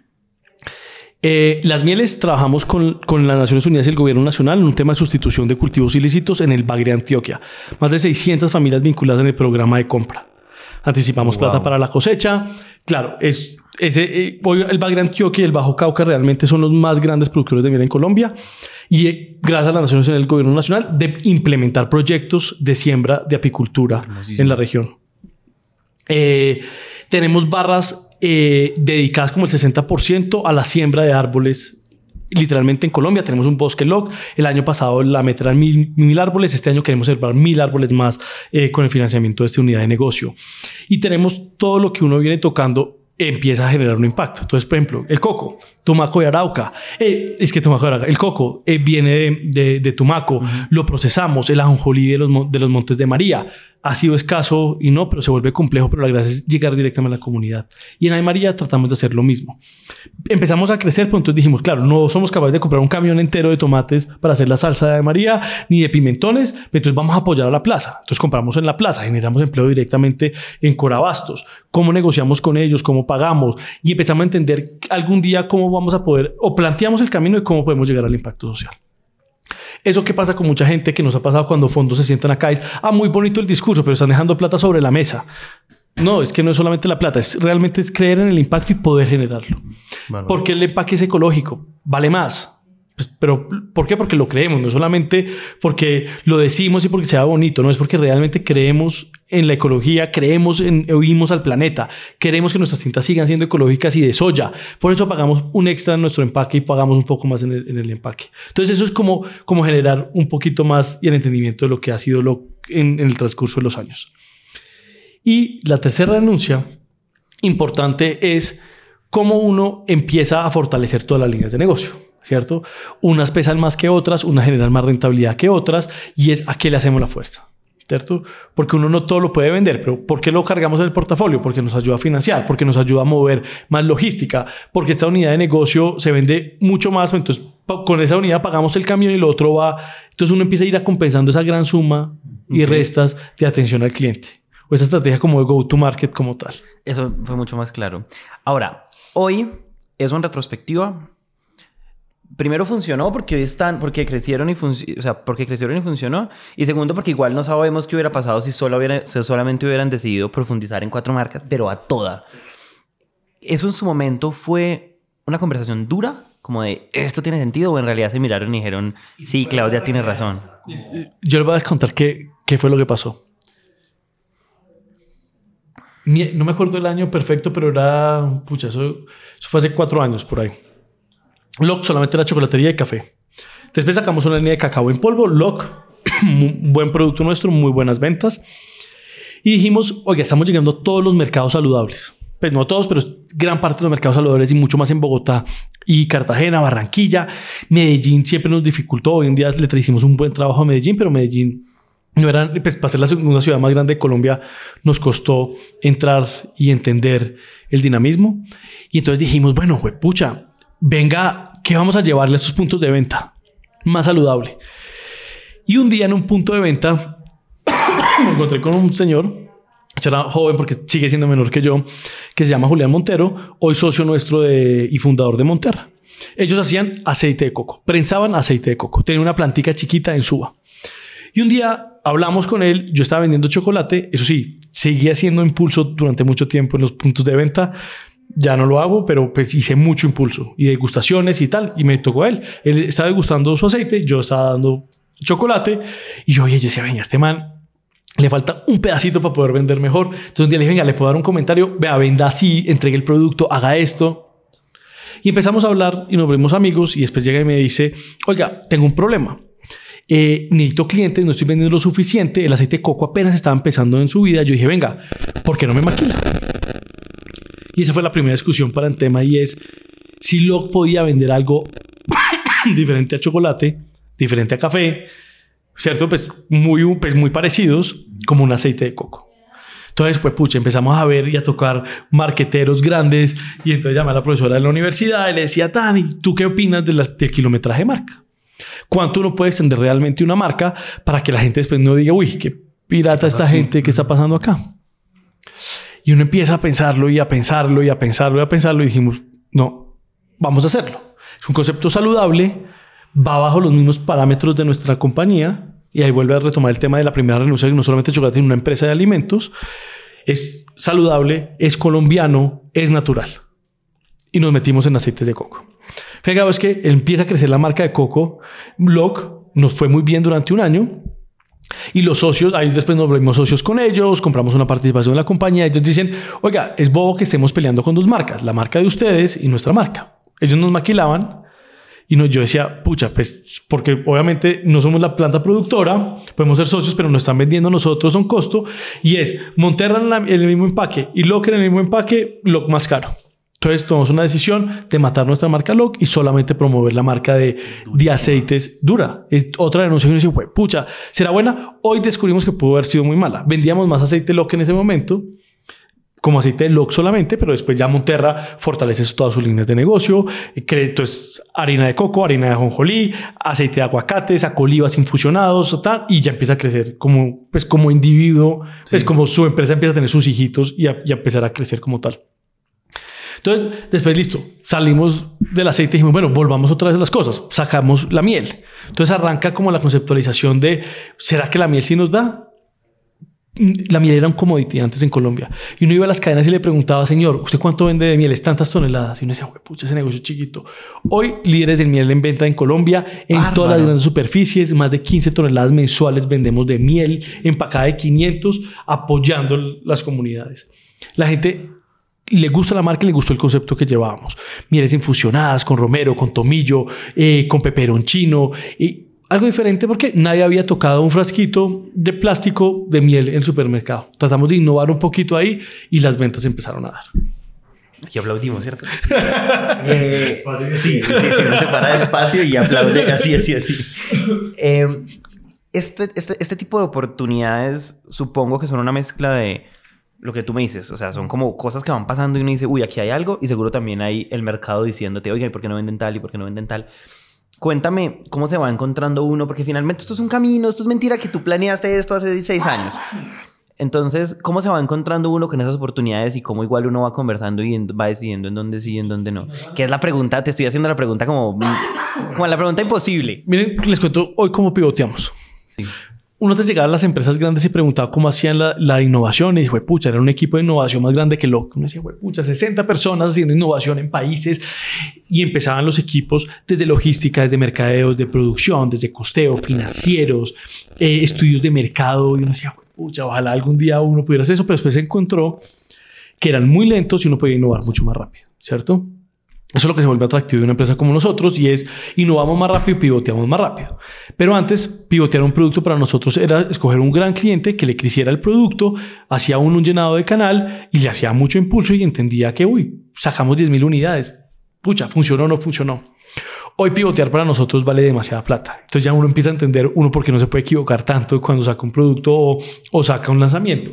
Eh, las mieles trabajamos con, con las Naciones Unidas y el Gobierno Nacional en un tema de sustitución de cultivos ilícitos en el Bagre, Antioquia. Más de 600 familias vinculadas en el programa de compra. Anticipamos Wow. plata para la cosecha. Claro, es, ese, eh, el Bagre, Antioquia y el Bajo Cauca realmente son los más grandes productores de miel en Colombia. Y eh, gracias a las Naciones Unidas y el Gobierno Nacional de implementar proyectos de siembra de apicultura Hermosísimo. en la región. Eh, tenemos barras eh, dedicadas como el 60% a la siembra de árboles. Literalmente en Colombia tenemos un bosque LOC. El año pasado la meta mil, árboles. Este año queremos sembrar mil árboles más eh, con el financiamiento de esta unidad de negocio. Y tenemos todo lo que uno viene tocando empieza a generar un impacto. Entonces, por ejemplo, el coco, Tumaco y Arauca. Eh, es que Tumaco y Arauca, el coco eh, viene de, de- de Tumaco, lo procesamos, el ajonjolí de los, de los Montes de María. Ha sido escaso y no, pero se vuelve complejo, pero la gracia es llegar directamente a la comunidad. Y en Ay María tratamos de hacer lo mismo. Empezamos a crecer, pero entonces dijimos, claro, no somos capaces de comprar un camión entero de tomates para hacer la salsa de Ay María, ni de pimentones, pero entonces vamos a apoyar a la plaza. Entonces compramos en la plaza, generamos empleo directamente en Corabastos. ¿Cómo negociamos con ellos? ¿Cómo pagamos? Y empezamos a entender algún día cómo vamos a poder, o planteamos el camino de cómo podemos llegar al impacto social. Eso que pasa con mucha gente que nos ha pasado cuando fondos se sientan acá es, ah, muy bonito el discurso, pero están dejando plata sobre la mesa. No, es que no es solamente la plata, es realmente es creer en el impacto y poder generarlo. Bárbaro. Porque el empaque es ecológico, vale más. Pues, pero ¿por qué? Porque lo creemos, no solamente porque lo decimos y porque sea bonito, no es porque realmente creemos en la ecología, creemos en, oímos al planeta, queremos que nuestras tintas sigan siendo ecológicas y de soya. Por eso pagamos un extra en nuestro empaque y pagamos un poco más en el, empaque. Entonces eso es como, como generar un poquito más y el entendimiento de lo que ha sido lo, en, en el transcurso de los años. Y la tercera renuncia importante es cómo uno empieza a fortalecer todas las líneas de negocio, ¿cierto? Unas pesan más que otras, unas generan más rentabilidad que otras y es a qué le hacemos la fuerza. ¿Cierto? Porque uno no todo lo puede vender, pero ¿por qué lo cargamos en el portafolio? Porque nos ayuda a financiar, porque nos ayuda a mover más logística, porque esta unidad de negocio se vende mucho más, pues entonces con esa unidad pagamos el camión y lo otro va. Entonces uno empieza a ir a compensando esa gran suma y restas de atención al cliente. O esa estrategia como de go to market como tal. Eso fue mucho más claro. Ahora, hoy es una retrospectiva. Primero funcionó porque hoy están, porque crecieron y o sea, porque crecieron y funcionó. Y segundo, porque igual no sabemos qué hubiera pasado si, solo hubiera, si solamente hubieran decidido profundizar en cuatro marcas, pero a toda. Eso en su momento fue una conversación dura, como de esto tiene sentido, o en realidad se miraron y dijeron, sí, Claudia tiene razón. Yo les voy a contar qué, qué fue lo que pasó. No me acuerdo el año perfecto, pero era, pucha, eso, eso fue hace cuatro años por ahí. Lock solamente era chocolatería y café. Después sacamos una línea de cacao en polvo, Lock, (clears throat) buen producto nuestro, muy buenas ventas. Y dijimos, oiga, estamos llegando a todos los mercados saludables. Pues no todos, pero gran parte de los mercados saludables y mucho más en Bogotá y Cartagena, Barranquilla. Medellín siempre nos dificultó. Hoy en día le hicimos un buen trabajo a Medellín, pero Medellín no era, pues, para ser la segunda ciudad más grande de Colombia, nos costó entrar y entender el dinamismo. Y entonces dijimos, bueno, pucha, venga, ¿qué vamos a llevarle a estos puntos de venta? Más saludable. Y un día en un punto de venta (coughs) me encontré con un señor, era joven porque sigue siendo menor que yo, que se llama Julián Montero, hoy socio nuestro y fundador de Monterra. Ellos hacían aceite de coco, prensaban aceite de coco, tenían una plantica chiquita en Suba. Y un día hablamos con él, yo estaba vendiendo chocolate, eso sí, seguía haciendo impulso durante mucho tiempo en los puntos de venta, ya no lo hago, pero pues hice mucho impulso y degustaciones y tal, y me tocó a él. Él estaba degustando su aceite, yo estaba dando chocolate, y yo, oye, yo decía, venga, este man le falta un pedacito para poder vender mejor. Entonces un día le dije, venga, le puedo dar un comentario, vea, venda así, entregue el producto, haga esto. Y empezamos a hablar y nos volvimos amigos y después llega y me dice, oiga, tengo un problema. Eh, necesito clientes, no estoy vendiendo lo suficiente, el aceite coco apenas estaba empezando en su vida. Yo dije, venga, ¿por qué no me maquila? Y esa fue la primera discusión para el tema y es si lo podía vender algo (coughs) diferente a chocolate, diferente a café, ¿cierto? Pues muy, pues muy parecidos como un aceite de coco. Entonces, pues, pucha, empezamos a ver y a tocar marqueteros grandes y entonces llamé a la profesora de la universidad y le decía, Tani, ¿tú qué opinas de del kilometraje de marca? ¿Cuánto uno puede extender realmente una marca para que la gente después no diga, uy, qué pirata esta gente, ¿qué está pasando acá? Y uno empieza a pensarlo y a pensarlo y a pensarlo y a pensarlo y dijimos, no, vamos a hacerlo. Es un concepto saludable, va bajo los mismos parámetros de nuestra compañía y ahí vuelve a retomar el tema de la primera renuncia, que no solamente chocolate, sino una empresa de alimentos. Es saludable, es colombiano, es natural. Y nos metimos en aceites de coco. Fíjate, es que empieza a crecer la marca de coco. Block nos fue muy bien durante un año. Y los socios, ahí después nos volvimos socios con ellos, compramos una participación en la compañía. Ellos dicen, oiga, es bobo que estemos peleando con dos marcas, la marca de ustedes y nuestra marca. Ellos nos maquilaban y no, yo decía, pucha, pues porque obviamente no somos la planta productora, podemos ser socios, pero nos están vendiendo nosotros a un costo. Y es Monterra en, el mismo empaque y Locker en el mismo empaque, lo más caro. Entonces tomamos una decisión de matar nuestra marca Lock y solamente promover la marca de, de aceites dura. Es otra denuncia que nos dice, pucha, ¿será buena? Hoy descubrimos que pudo haber sido muy mala. Vendíamos más aceite Lock en ese momento como aceite de LOC solamente, pero después ya Monterra fortalece todas sus líneas de negocio. Crédito es harina de coco, harina de ajonjolí, aceite de aguacate, saco olivas infusionados, tal, y ya empieza a crecer como, pues, como individuo, es pues, como su empresa empieza a tener sus hijitos y a, y a empezar a crecer como tal. Entonces, después, listo, salimos del aceite y dijimos, bueno, volvamos otra vez a las cosas, sacamos la miel. Entonces arranca como la conceptualización de, ¿será que la miel sí nos da? la miel era un commodity antes en Colombia. Y uno iba a las cadenas y le preguntaba, señor, ¿usted cuánto vende de mieles? Tantas toneladas. Y uno decía, pucha, ese negocio chiquito. Hoy, líderes de miel en venta en Colombia, en todas las grandes superficies, más de 15 toneladas mensuales vendemos de miel, empacada de 500, apoyando las comunidades. La gente le gusta la marca y le gustó el concepto que llevábamos. Mieles infusionadas con romero, con tomillo, eh, con peperón chino. Y algo diferente porque nadie había tocado un frasquito de plástico de miel en el supermercado. Tratamos de innovar un poquito ahí y las ventas empezaron a dar. Aquí aplaudimos, ¿cierto? (laughs) eh, sí, sí, sí, uno se para espacio y aplaude así, así, así. Eh, este, este, este tipo de oportunidades supongo que son una mezcla de lo que tú me dices, o sea, son como cosas que van pasando y uno dice, uy, aquí hay algo y seguro también hay el mercado diciéndote, oiga, ¿y por qué no venden tal y por qué no venden tal? Cuéntame cómo se va encontrando uno, porque finalmente esto es un camino, esto es mentira que tú planeaste esto hace seis años. Entonces, ¿cómo se va encontrando uno con esas oportunidades y cómo igual uno va conversando y va decidiendo en dónde sí y en dónde no? Que es la pregunta, te estoy haciendo la pregunta como, como la pregunta imposible. Miren, les cuento hoy cómo pivoteamos. Sí uno te llegaba a las empresas grandes y preguntaba cómo hacían la, innovación y dijo, pucha, era un equipo de innovación más grande que lo que uno decía, pucha, 60 personas haciendo innovación en países y empezaban los equipos desde logística, desde mercadeos, de producción, desde costeo, financieros, eh, estudios de mercado. Y uno decía, pucha, ojalá algún día uno pudiera hacer eso, pero después se encontró que eran muy lentos y uno podía innovar mucho más rápido, ¿cierto? Eso es lo que se vuelve atractivo de una empresa como nosotros y es innovamos más rápido y pivoteamos más rápido. Pero antes, pivotear un producto para nosotros era escoger un gran cliente que le creciera el producto, hacía un, un llenado de canal y le hacía mucho impulso y entendía que, uy, sacamos 10.000 unidades. Pucha, funcionó o no funcionó. Hoy pivotear para nosotros vale demasiada plata. Entonces ya uno empieza a entender, uno, por qué no se puede equivocar tanto cuando saca un producto o, saca un lanzamiento.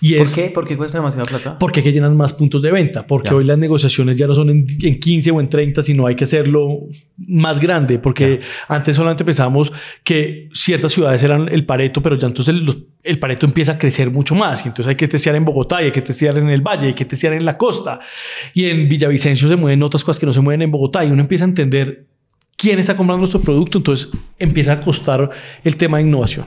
Y ¿Por qué? ¿Por qué cuesta demasiada plata? Porque hay que llenar más puntos de venta. Porque hoy las negociaciones ya no son en, 15 o en 30, sino hay que hacerlo más grande. Porque antes solamente pensábamos que ciertas ciudades eran el Pareto, pero ya entonces el Pareto empieza a crecer mucho más. Y entonces hay que testear en Bogotá, y hay que testear en el Valle, hay que testear en la costa. Y en Villavicencio se mueven otras cosas que no se mueven en Bogotá. Y uno empieza a entender quién está comprando nuestro producto, entonces empieza a costar el tema de innovación.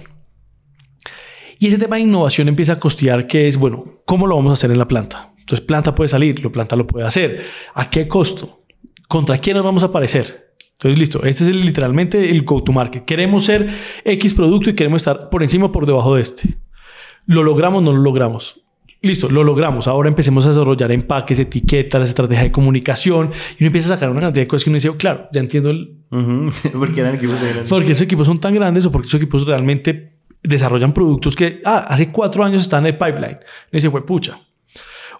Y ese tema de innovación empieza a costear que es, bueno, ¿cómo lo vamos a hacer en la planta? Entonces, planta puede salir, la planta lo puede hacer. ¿A qué costo? ¿Contra quién nos vamos a parecer? Entonces, listo, este es literalmente el go-to-market. Queremos ser X producto y queremos estar por encima o por debajo de este. ¿Lo logramos o no lo logramos? Listo, lo logramos. Ahora empecemos a desarrollar empaques, etiquetas, estrategia de comunicación y uno empieza a sacar una cantidad de cosas que uno dice, oh, claro, ya entiendo el... (laughs) porque eran equipos de grandes. Porque esos equipos son tan grandes o porque esos equipos realmente desarrollan productos que, ah, hace cuatro años están en el pipeline. Y dice, fue pucha.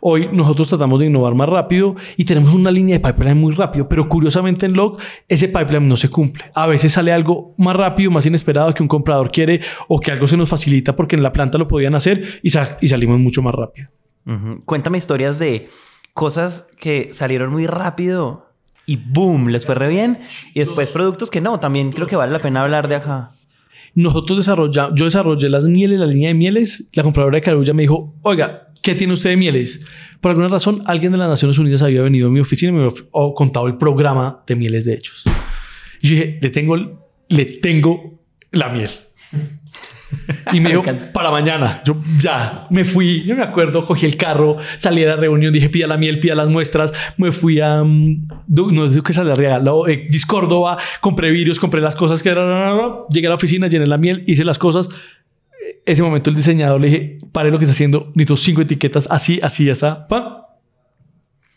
Hoy nosotros tratamos de innovar más rápido y tenemos una línea de pipeline muy rápido, pero curiosamente en Log ese pipeline no se cumple. A veces sale algo más rápido, más inesperado que un comprador quiere o que algo se nos facilita porque en la planta lo podían hacer y, y salimos mucho más rápido. Cuéntame historias de cosas que salieron muy rápido y boom, les fue re bien. Y después productos que no, también creo que vale la pena hablar de acá. Nosotros desarrollamos, yo desarrollé las mieles, la línea de mieles. La compradora de Carulla me dijo, oiga, ¿qué tiene usted de mieles? Por alguna razón, alguien de las Naciones Unidas había venido a mi oficina y me había contado el programa de mieles de hechos. Yo dije, le tengo, le tengo la miel. Y me dijo, para mañana. Yo ya me fui. Yo me acuerdo, cogí el carro, salí a la reunión, dije, pida la miel, pida las muestras. Me fui a, um, no sé qué sale regalado, eh, Discórdoba, compré vídeos, compré las cosas que eran. Llegué a la oficina, llené la miel, hice las cosas ese momento el diseñador le dije, pare lo que está haciendo, necesito cinco etiquetas, así, así, esa, pa.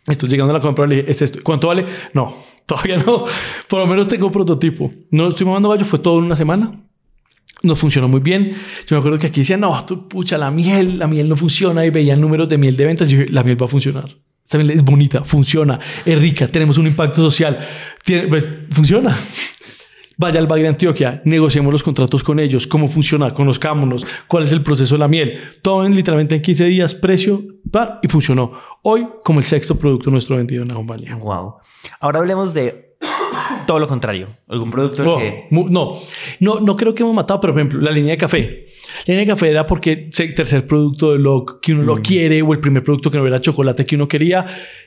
Estoy llegando a la compra, le dije, es esto. ¿Cuánto vale? No, (laughs) todavía no. Por lo menos tengo un prototipo. No estoy mamando gallo, fue todo en una semana. No funcionó muy bien. Yo me acuerdo que aquí decían, no, tú, pucha, la miel, la miel no funciona. Y veían números de miel de ventas. Yo dije, la miel va a funcionar. Esta miel es bonita, funciona, es rica, tenemos un impacto social. Tiene, pues, funciona (laughs) vaya al Valle de Antioquia, negociemos los contratos con ellos, cómo funciona, conozcámonos, cuál es el proceso de la miel. Todo en literalmente en 15 días, precio, y funcionó. Hoy como el sexto producto nuestro vendido en la compañía. Wow. Ahora hablemos de todo lo contrario. ¿Algún producto no, que...? No, no, no creo que hemos matado, pero por ejemplo, la línea de café. La línea de café era porque el tercer producto de lo que uno lo mm. quiere o el primer producto que no era chocolate que uno quería.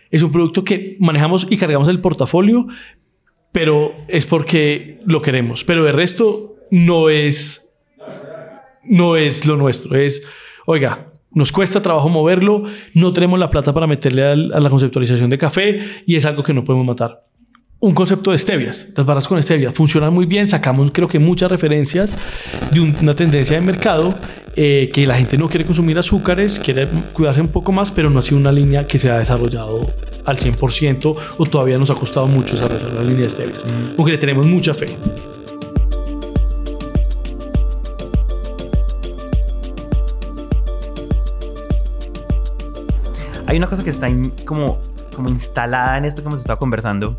Es un producto que manejamos y cargamos el portafolio, pero es porque lo queremos. Pero el resto no es, no es lo nuestro. Es, oiga, nos cuesta trabajo moverlo, no tenemos la plata para meterle a la conceptualización de café y es algo que no podemos matar un concepto de stevias. Las barras con stevia funcionan muy bien. Sacamos, creo que, muchas referencias de una tendencia de mercado eh, que la gente no quiere consumir azúcares, quiere cuidarse un poco más, pero no ha sido una línea que se ha desarrollado al 100% o todavía nos ha costado mucho desarrollar la línea de stevia. Mm. Porque le tenemos mucha fe. Hay una cosa que está como, como instalada en esto que hemos estado conversando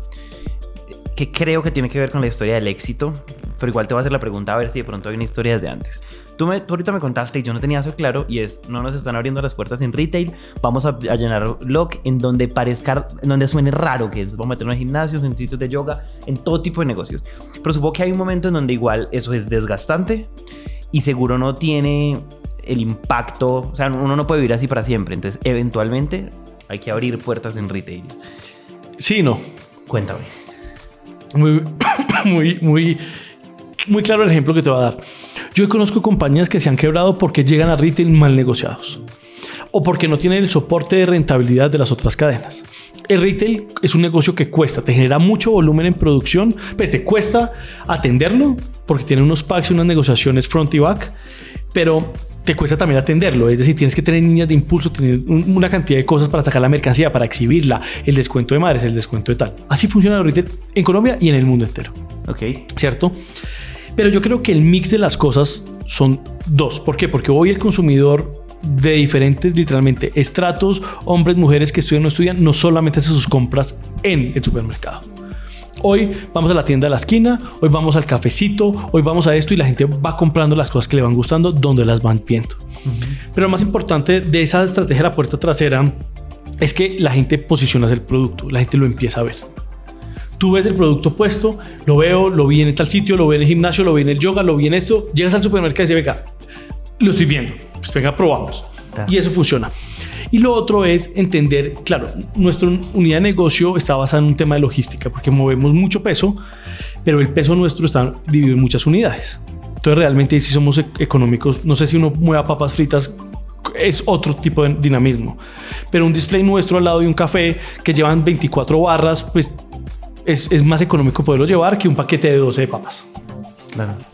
que creo que tiene que ver con la historia del éxito, pero igual te voy a hacer la pregunta a ver si de pronto hay una historia desde antes. Tú, me, ahorita me contaste y yo no tenía eso claro y es, no nos están abriendo las puertas en retail, vamos a, llenar lock en donde parezca, en donde suene raro, que es, vamos a meternos en gimnasios, en sitios de yoga, en todo tipo de negocios. Pero supongo que hay un momento en donde igual eso es desgastante y seguro no tiene el impacto, o sea, uno no puede vivir así para siempre, entonces eventualmente hay que abrir puertas en retail. Sí, no. Cuéntame muy, (coughs) muy, muy, muy claro el ejemplo que te voy a dar. Yo conozco compañías que se han quebrado porque llegan a retail mal negociados o porque no tienen el soporte de rentabilidad de las otras cadenas. El retail es un negocio que cuesta, te genera mucho volumen en producción, pues te cuesta atenderlo porque tiene unos packs y unas negociaciones front y back, pero te cuesta también atenderlo. Es decir, tienes que tener niñas de impulso, tener un- una cantidad de cosas para sacar la mercancía, para exhibirla, el descuento de madres, el descuento de tal. Así funciona el retail en Colombia y en el mundo entero. Ok. ¿cierto? Pero yo creo que el mix de las cosas son dos. ¿Por qué? Porque hoy el consumidor de diferentes, literalmente, estratos, hombres, mujeres que estudian o no estudian, no solamente hace sus compras en el supermercado. Hoy vamos a la tienda de la esquina, hoy vamos al cafecito, hoy vamos a esto y la gente va comprando las cosas que le van gustando donde las van viendo. Pero lo más importante de esa estrategia de la puerta trasera es que la gente posiciona el producto, la gente lo empieza a ver. Tú ves el producto puesto, lo veo, lo vi en tal sitio, lo vi en el gimnasio, lo vi en el yoga, lo vi en esto. Llegas al supermercado y dices, venga, lo estoy viendo. Pues venga, probamos. Ta. Y eso funciona. Y lo otro es entender, claro, nuestra unidad de negocio está basada en un tema de logística, porque movemos mucho peso, pero el peso nuestro está dividido en muchas unidades. Entonces, realmente, si somos e- económicos, no sé si uno mueva papas fritas es otro tipo de dinamismo. Pero un display nuestro al lado de un café que llevan 24 barras, pues es, más económico poderlo llevar que un paquete de 12 de papas.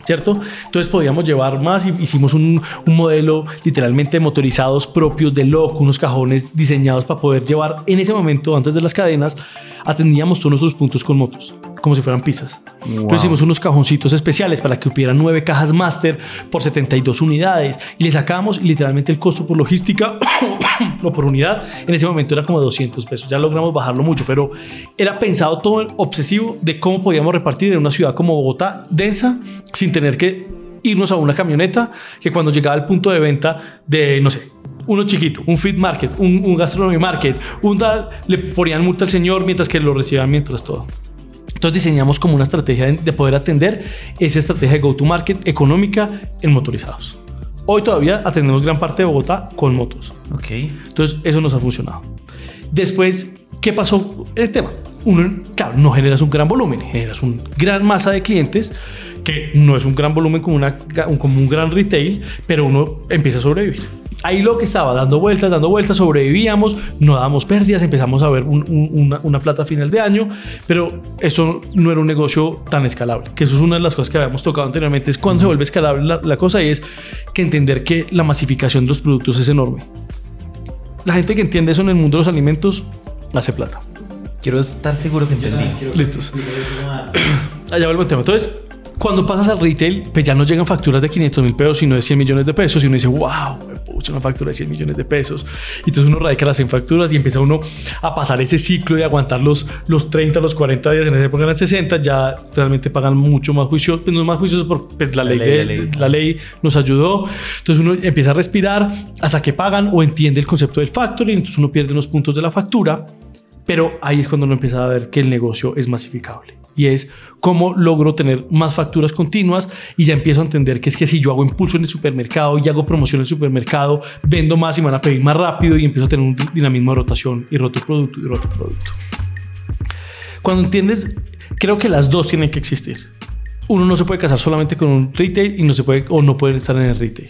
¿Cierto? Entonces podíamos llevar más y hicimos un, un modelo literalmente motorizados propios de loco, unos cajones diseñados para poder llevar. En ese momento, antes de las cadenas, atendíamos todos nuestros puntos con motos, como si fueran pizzas. Wow. Entonces hicimos unos cajoncitos especiales para que hubiera nueve cajas máster por 72 unidades y le sacamos literalmente el costo por logística (coughs) o por unidad en ese momento era como 200 pesos. Ya logramos bajarlo mucho, pero era pensado todo obsesivo de cómo podíamos repartir en una ciudad como Bogotá densa sin tener que irnos a una camioneta que cuando llegaba al punto de venta de, no sé, uno chiquito, un feed market, un, un gastronomy market, un tal, le ponían multa al señor mientras que lo recibían mientras todo. Entonces diseñamos como una estrategia de- de poder atender esa estrategia de go-to-market económica en motorizados. Hoy todavía atendemos gran parte de Bogotá con motos. Ok. Entonces eso nos ha funcionado. Después, ¿qué pasó en el tema? Uno, claro, no generas un gran volumen, generas una gran masa de clientes que no es un gran volumen como, una, como un gran retail, pero uno empieza a sobrevivir. Ahí lo que estaba dando vueltas, dando vueltas, sobrevivíamos, no dábamos pérdidas, empezamos a ver un- un- una, una plata a final de año, pero eso no era un negocio tan escalable, que eso es una de las cosas que habíamos tocado anteriormente, es cuando se vuelve escalable la, la cosa y es que entender que la masificación de los productos es enorme. La gente que entiende eso en el mundo de los alimentos hace plata. Quiero estar seguro que entendí. Listos. Allá (clears throat) vuelvo el tema. Entonces, cuando pasas al retail, pues ya no llegan facturas de 500 mil pesos, sino de 100 millones de pesos. Y uno dice, wow, pucha, una factura de 100 millones de pesos. Y entonces uno radica las 100 facturas y empieza uno a pasar ese ciclo de aguantar los, los 30, los 40 días. En esa época eran 60, ya realmente pagan mucho más juicios. Pues no más juicios porque pues, la, La ley, ley, de- la ley. la ley nos ayudó. Entonces uno empieza a respirar hasta que pagan o entiende el concepto del factoring. Entonces uno pierde unos puntos de la factura. Pero ahí es cuando uno empieza a ver que el negocio es masificable. Y es cómo logro tener más facturas continuas y ya empiezo a entender que es que si yo hago impulso en el supermercado y hago promoción en el supermercado, vendo más y me van a pedir más rápido y empiezo a tener un di- dinamismo de rotación y roto producto y roto producto. Cuando entiendes, creo que las dos tienen que existir. Uno no se puede casar solamente con un retail y no se puede o no puede estar en el retail.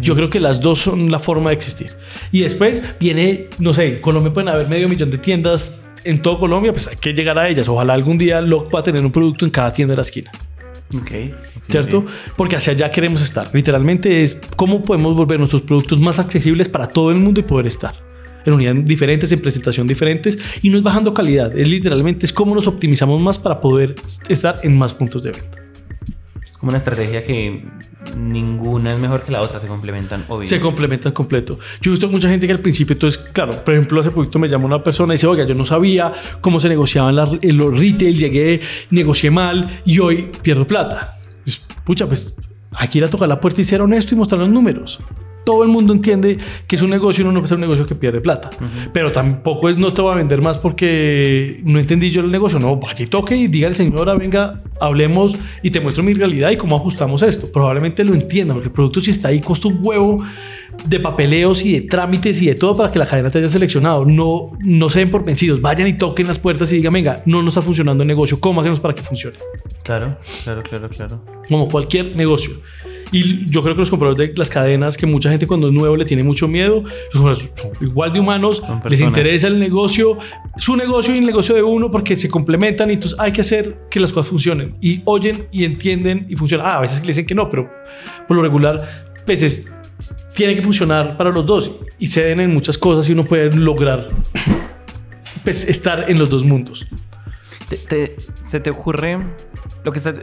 Yo creo que las dos son la forma de existir. Y después viene, no sé, en Colombia pueden haber medio millón de tiendas en todo Colombia, pues hay que llegar a ellas. Ojalá algún día lo pueda tener un producto en cada tienda de la esquina. Ok. ¿Cierto? Porque hacia allá queremos estar. Literalmente es cómo podemos volver nuestros productos más accesibles para todo el mundo y poder estar en unidades diferentes, en presentación diferentes y no es bajando calidad. Es literalmente es cómo nos optimizamos más para poder estar en más puntos de venta. Como una estrategia que ninguna es mejor que la otra, se complementan, obvio. Se complementan completo. Yo he visto mucha gente que al principio, entonces, claro, por ejemplo, hace poquito me llamó una persona y dice, oiga, yo no sabía cómo se negociaban las- en los retail, llegué, negocié mal y hoy pierdo plata. Pues, pucha, pues aquí ir a tocar la puerta y ser honesto y mostrar los números. Todo el mundo entiende que es un negocio y uno no puede ser un negocio que pierde plata. Pero tampoco es no te voy a vender más porque no entendí yo el negocio. No, vaya y toque y diga al señora, venga, hablemos y te muestro mi realidad y cómo ajustamos esto. Probablemente lo entiendan porque el producto si está ahí cuesta un huevo de papeleos y de trámites y de todo para que la cadena te haya seleccionado. No, no se den por vencidos. Vayan y toquen las puertas y digan, venga, no nos está funcionando el negocio. ¿Cómo hacemos para que funcione? Claro, claro, claro, claro. como cualquier negocio. Y yo creo que los compradores de las cadenas, que mucha gente cuando es nuevo le tiene mucho miedo, son igual de humanos, les interesa el negocio, su negocio y el negocio de uno, porque se complementan y entonces hay que hacer que las cosas funcionen. Y oyen y entienden y funcionan. Ah, a veces le dicen que no, pero por lo regular, pues es tiene que funcionar para los dos y se den en muchas cosas y uno puede lograr pues, estar en los dos mundos. Te- te- ¿Se te ocurre lo que estás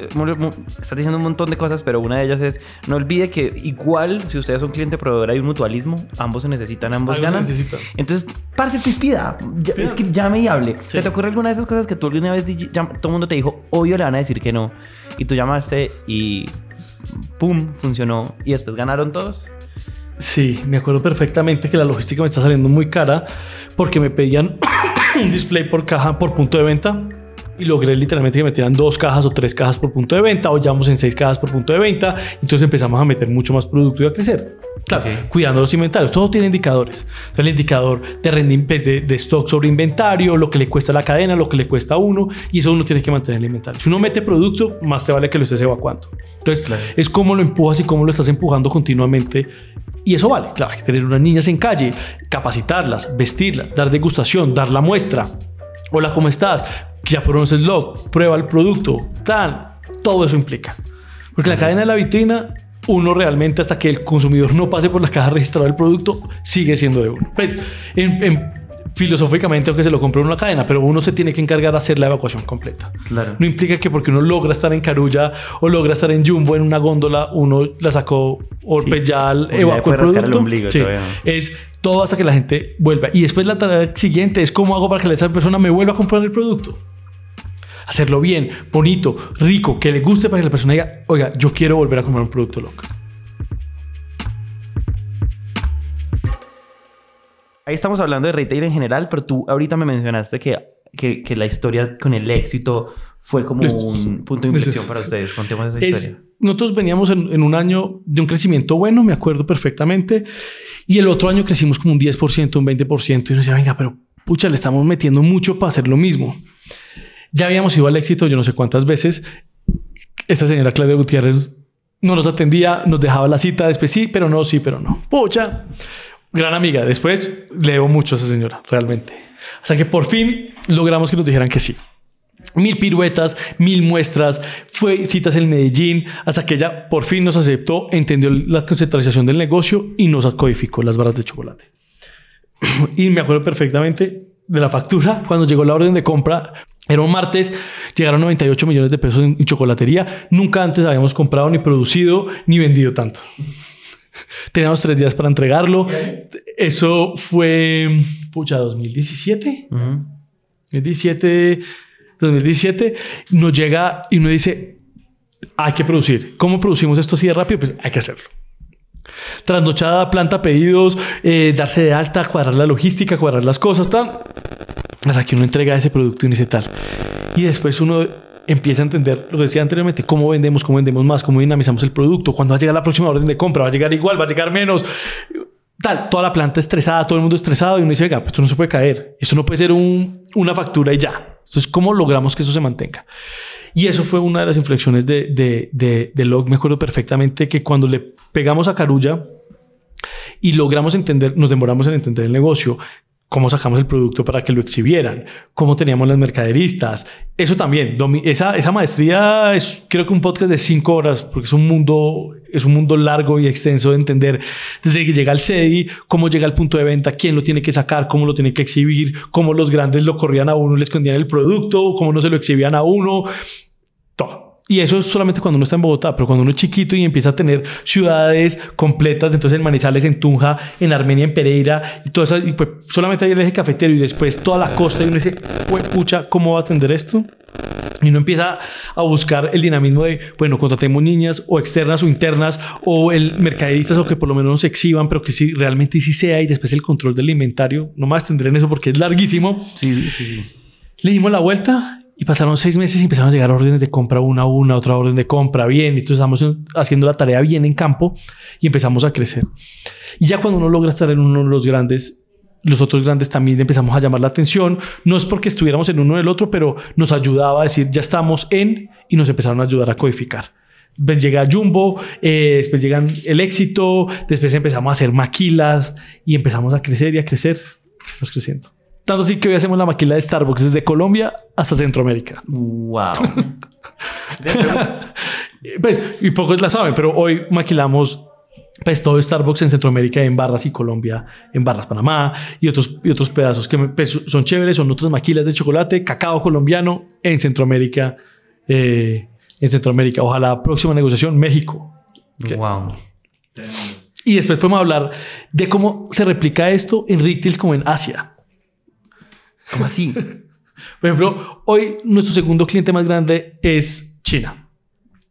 está diciendo un montón de cosas, pero una de ellas es no olvide que igual si ustedes son cliente proveedor hay un mutualismo, ambos se necesitan, ambos Algo se ganan. Entonces, parce, pues pida. Ya- es que llame y hable. Sí. ¿Se te ocurre alguna de esas cosas que tú alguna vez todo el mundo te dijo, obvio le van a decir que no? Y tú llamaste y pum, funcionó y después ganaron todos. Sí, me acuerdo perfectamente que la logística me está saliendo muy cara porque me pedían (coughs) un display por caja por punto de venta y logré literalmente que metieran dos cajas o tres cajas por punto de venta o ya vamos en seis cajas por punto de venta. Entonces empezamos a meter mucho más producto y a crecer. Claro, cuidando los inventarios. Todo tiene indicadores. Entonces, el indicador de, pues, de, de stock sobre inventario, lo que le cuesta a la cadena, lo que le cuesta a uno y eso uno tiene que mantener el inventario. Si uno mete producto, más te vale que lo estés evacuando. Entonces, Claro. es cómo lo empujas y cómo lo estás empujando continuamente. Y eso vale. Claro, hay que tener unas niñas en calle, capacitarlas, vestirlas, dar degustación, dar la muestra. Hola, ¿cómo estás? Ya conoces log, prueba el producto, tan. Todo eso implica. Porque la cadena de la vitrina, uno realmente hasta que el consumidor no pase por la caja registrada del producto, sigue siendo de uno. Pues, en, en- filosóficamente, aunque se lo compre uno en la cadena, pero uno se tiene que encargar de hacer la evacuación completa. Claro. No implica que porque uno logra estar en Carulla o logra estar en Jumbo en una góndola, uno la sacó o Sí. evacuó el rascar el producto. ombligo Sí. todavía. Es todo hasta que la gente vuelva. Y después la tarea siguiente es cómo hago para que esa persona me vuelva a comprar el producto. Hacerlo bien, bonito, rico, que le guste para que la persona diga, oiga, yo quiero volver a comprar un producto loco. Ahí estamos hablando de retail en general, pero tú ahorita me mencionaste que, que, que la historia con el éxito fue como Les- un punto de les- inflexión para ustedes. Contemos esa Es- historia. nosotros veníamos en, en un año de un crecimiento bueno, me acuerdo perfectamente, y el otro año crecimos como un 10%, un 20%, y uno decía, venga, pero pucha, le estamos metiendo mucho para hacer lo mismo. Ya habíamos ido al éxito yo no sé cuántas veces. Esta señora Claudia Gutiérrez no nos atendía, nos dejaba la cita, después sí, pero no, sí, pero no. Pucha, gran amiga. Después le debo mucho a esa señora, realmente. Hasta que por fin logramos que nos dijeran que sí. Mil piruetas, mil muestras, fue citas en Medellín, hasta que ella por fin nos aceptó, entendió la concentración del negocio y nos codificó las barras de chocolate. (clears throat) y me acuerdo perfectamente de la factura cuando llegó la orden de compra. Era un martes, llegaron 98 millones de pesos en, chocolatería. Nunca antes habíamos comprado ni producido ni vendido tanto. (laughs) Teníamos tres días para entregarlo. Eso fue, pucha, 2017. Ujú. 2017, 2017, nos llega y uno dice, hay que producir. ¿Cómo producimos esto así de rápido? Pues hay que hacerlo. Trasnochada, planta pedidos, eh, darse de alta, cuadrar la logística, cuadrar las cosas, tal. Hasta que uno entrega ese producto y dice tal. Y después uno empieza a entender lo que decía anteriormente, cómo vendemos, cómo vendemos más, cómo dinamizamos el producto, cuándo va a llegar la próxima orden de compra, va a llegar igual, va a llegar menos. Tal, toda la planta estresada, todo el mundo estresado y uno dice, venga, pues esto no se puede caer. Esto no puede ser un- una factura y ya. Entonces, ¿cómo logramos que eso se mantenga? Y eso fue una de las inflexiones de, de, de, de Log. Me acuerdo perfectamente que cuando le pegamos a Carulla y logramos entender, nos demoramos en entender el negocio, cómo sacamos el producto para que lo exhibieran, cómo teníamos las mercaderistas. Eso también, esa, esa maestría es creo que un podcast de cinco horas, porque es un mundo, es un mundo largo y extenso de entender desde que llega al CEDI, cómo llega al punto de venta, quién lo tiene que sacar, cómo lo tiene que exhibir, cómo los grandes lo corrían a uno, le escondían el producto, cómo no se lo exhibían a uno. Y eso es solamente cuando uno está en Bogotá, pero cuando uno es chiquito y empieza a tener ciudades completas, entonces en Manizales, en Tunja, en Armenia, en Pereira, y todo eso, y pues solamente hay el eje cafetero y después toda la costa, y uno dice, "Jue pucha, ¿cómo va a atender esto? Y uno empieza a buscar el dinamismo de, bueno, contratemos niñas o externas o internas o el mercaderistas o que por lo menos nos exhiban, pero que sí, realmente sí sea y después el control del inventario. No más tendré en eso porque es larguísimo. Sí, sí. sí. Le dimos la vuelta y pasaron seis meses y empezaron a llegar órdenes de compra una a una, otra orden de compra bien. Y entonces estamos en- haciendo la tarea bien en campo y empezamos a crecer. Y ya cuando uno logra estar en uno de los grandes, los otros grandes también empezamos a llamar la atención. No es porque estuviéramos en uno del otro, pero nos ayudaba a decir ya estamos en y nos empezaron a ayudar a codificar. Pues llega Jumbo, eh, después llegan el éxito, después empezamos a hacer maquilas y empezamos a crecer y a crecer, nos creciendo. Tanto así que hoy hacemos la maquila de Starbucks desde Colombia hasta Centroamérica. Wow. (laughs) Pues, y pocos la saben, pero hoy maquilamos pues todo Starbucks en Centroamérica en Barras y Colombia en Barras Panamá y otros, y otros pedazos que pues, son chéveres, son otras maquilas de chocolate, cacao colombiano en Centroamérica, eh, en Centroamérica. Ojalá próxima negociación México. Wow. Y después podemos hablar de cómo se replica esto en retail como en Asia. ¿Cómo así? Por ejemplo, hoy nuestro segundo cliente más grande es China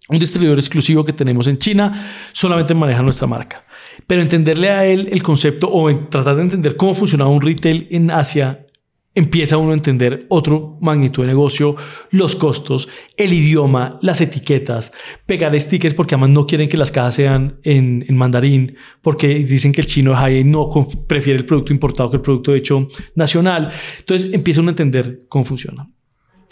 un distribuidor exclusivo que tenemos en China, solamente maneja nuestra marca. Pero entenderle a él el concepto o tratar de entender cómo funcionaba un retail en Asia, empieza uno a entender otro magnitud de negocio, los costos, el idioma, las etiquetas, pegar stickers porque además no quieren que las cajas sean en, mandarín, porque dicen que el chino ahí no prefiere el producto importado que el producto hecho nacional. Entonces empieza uno a entender cómo funciona.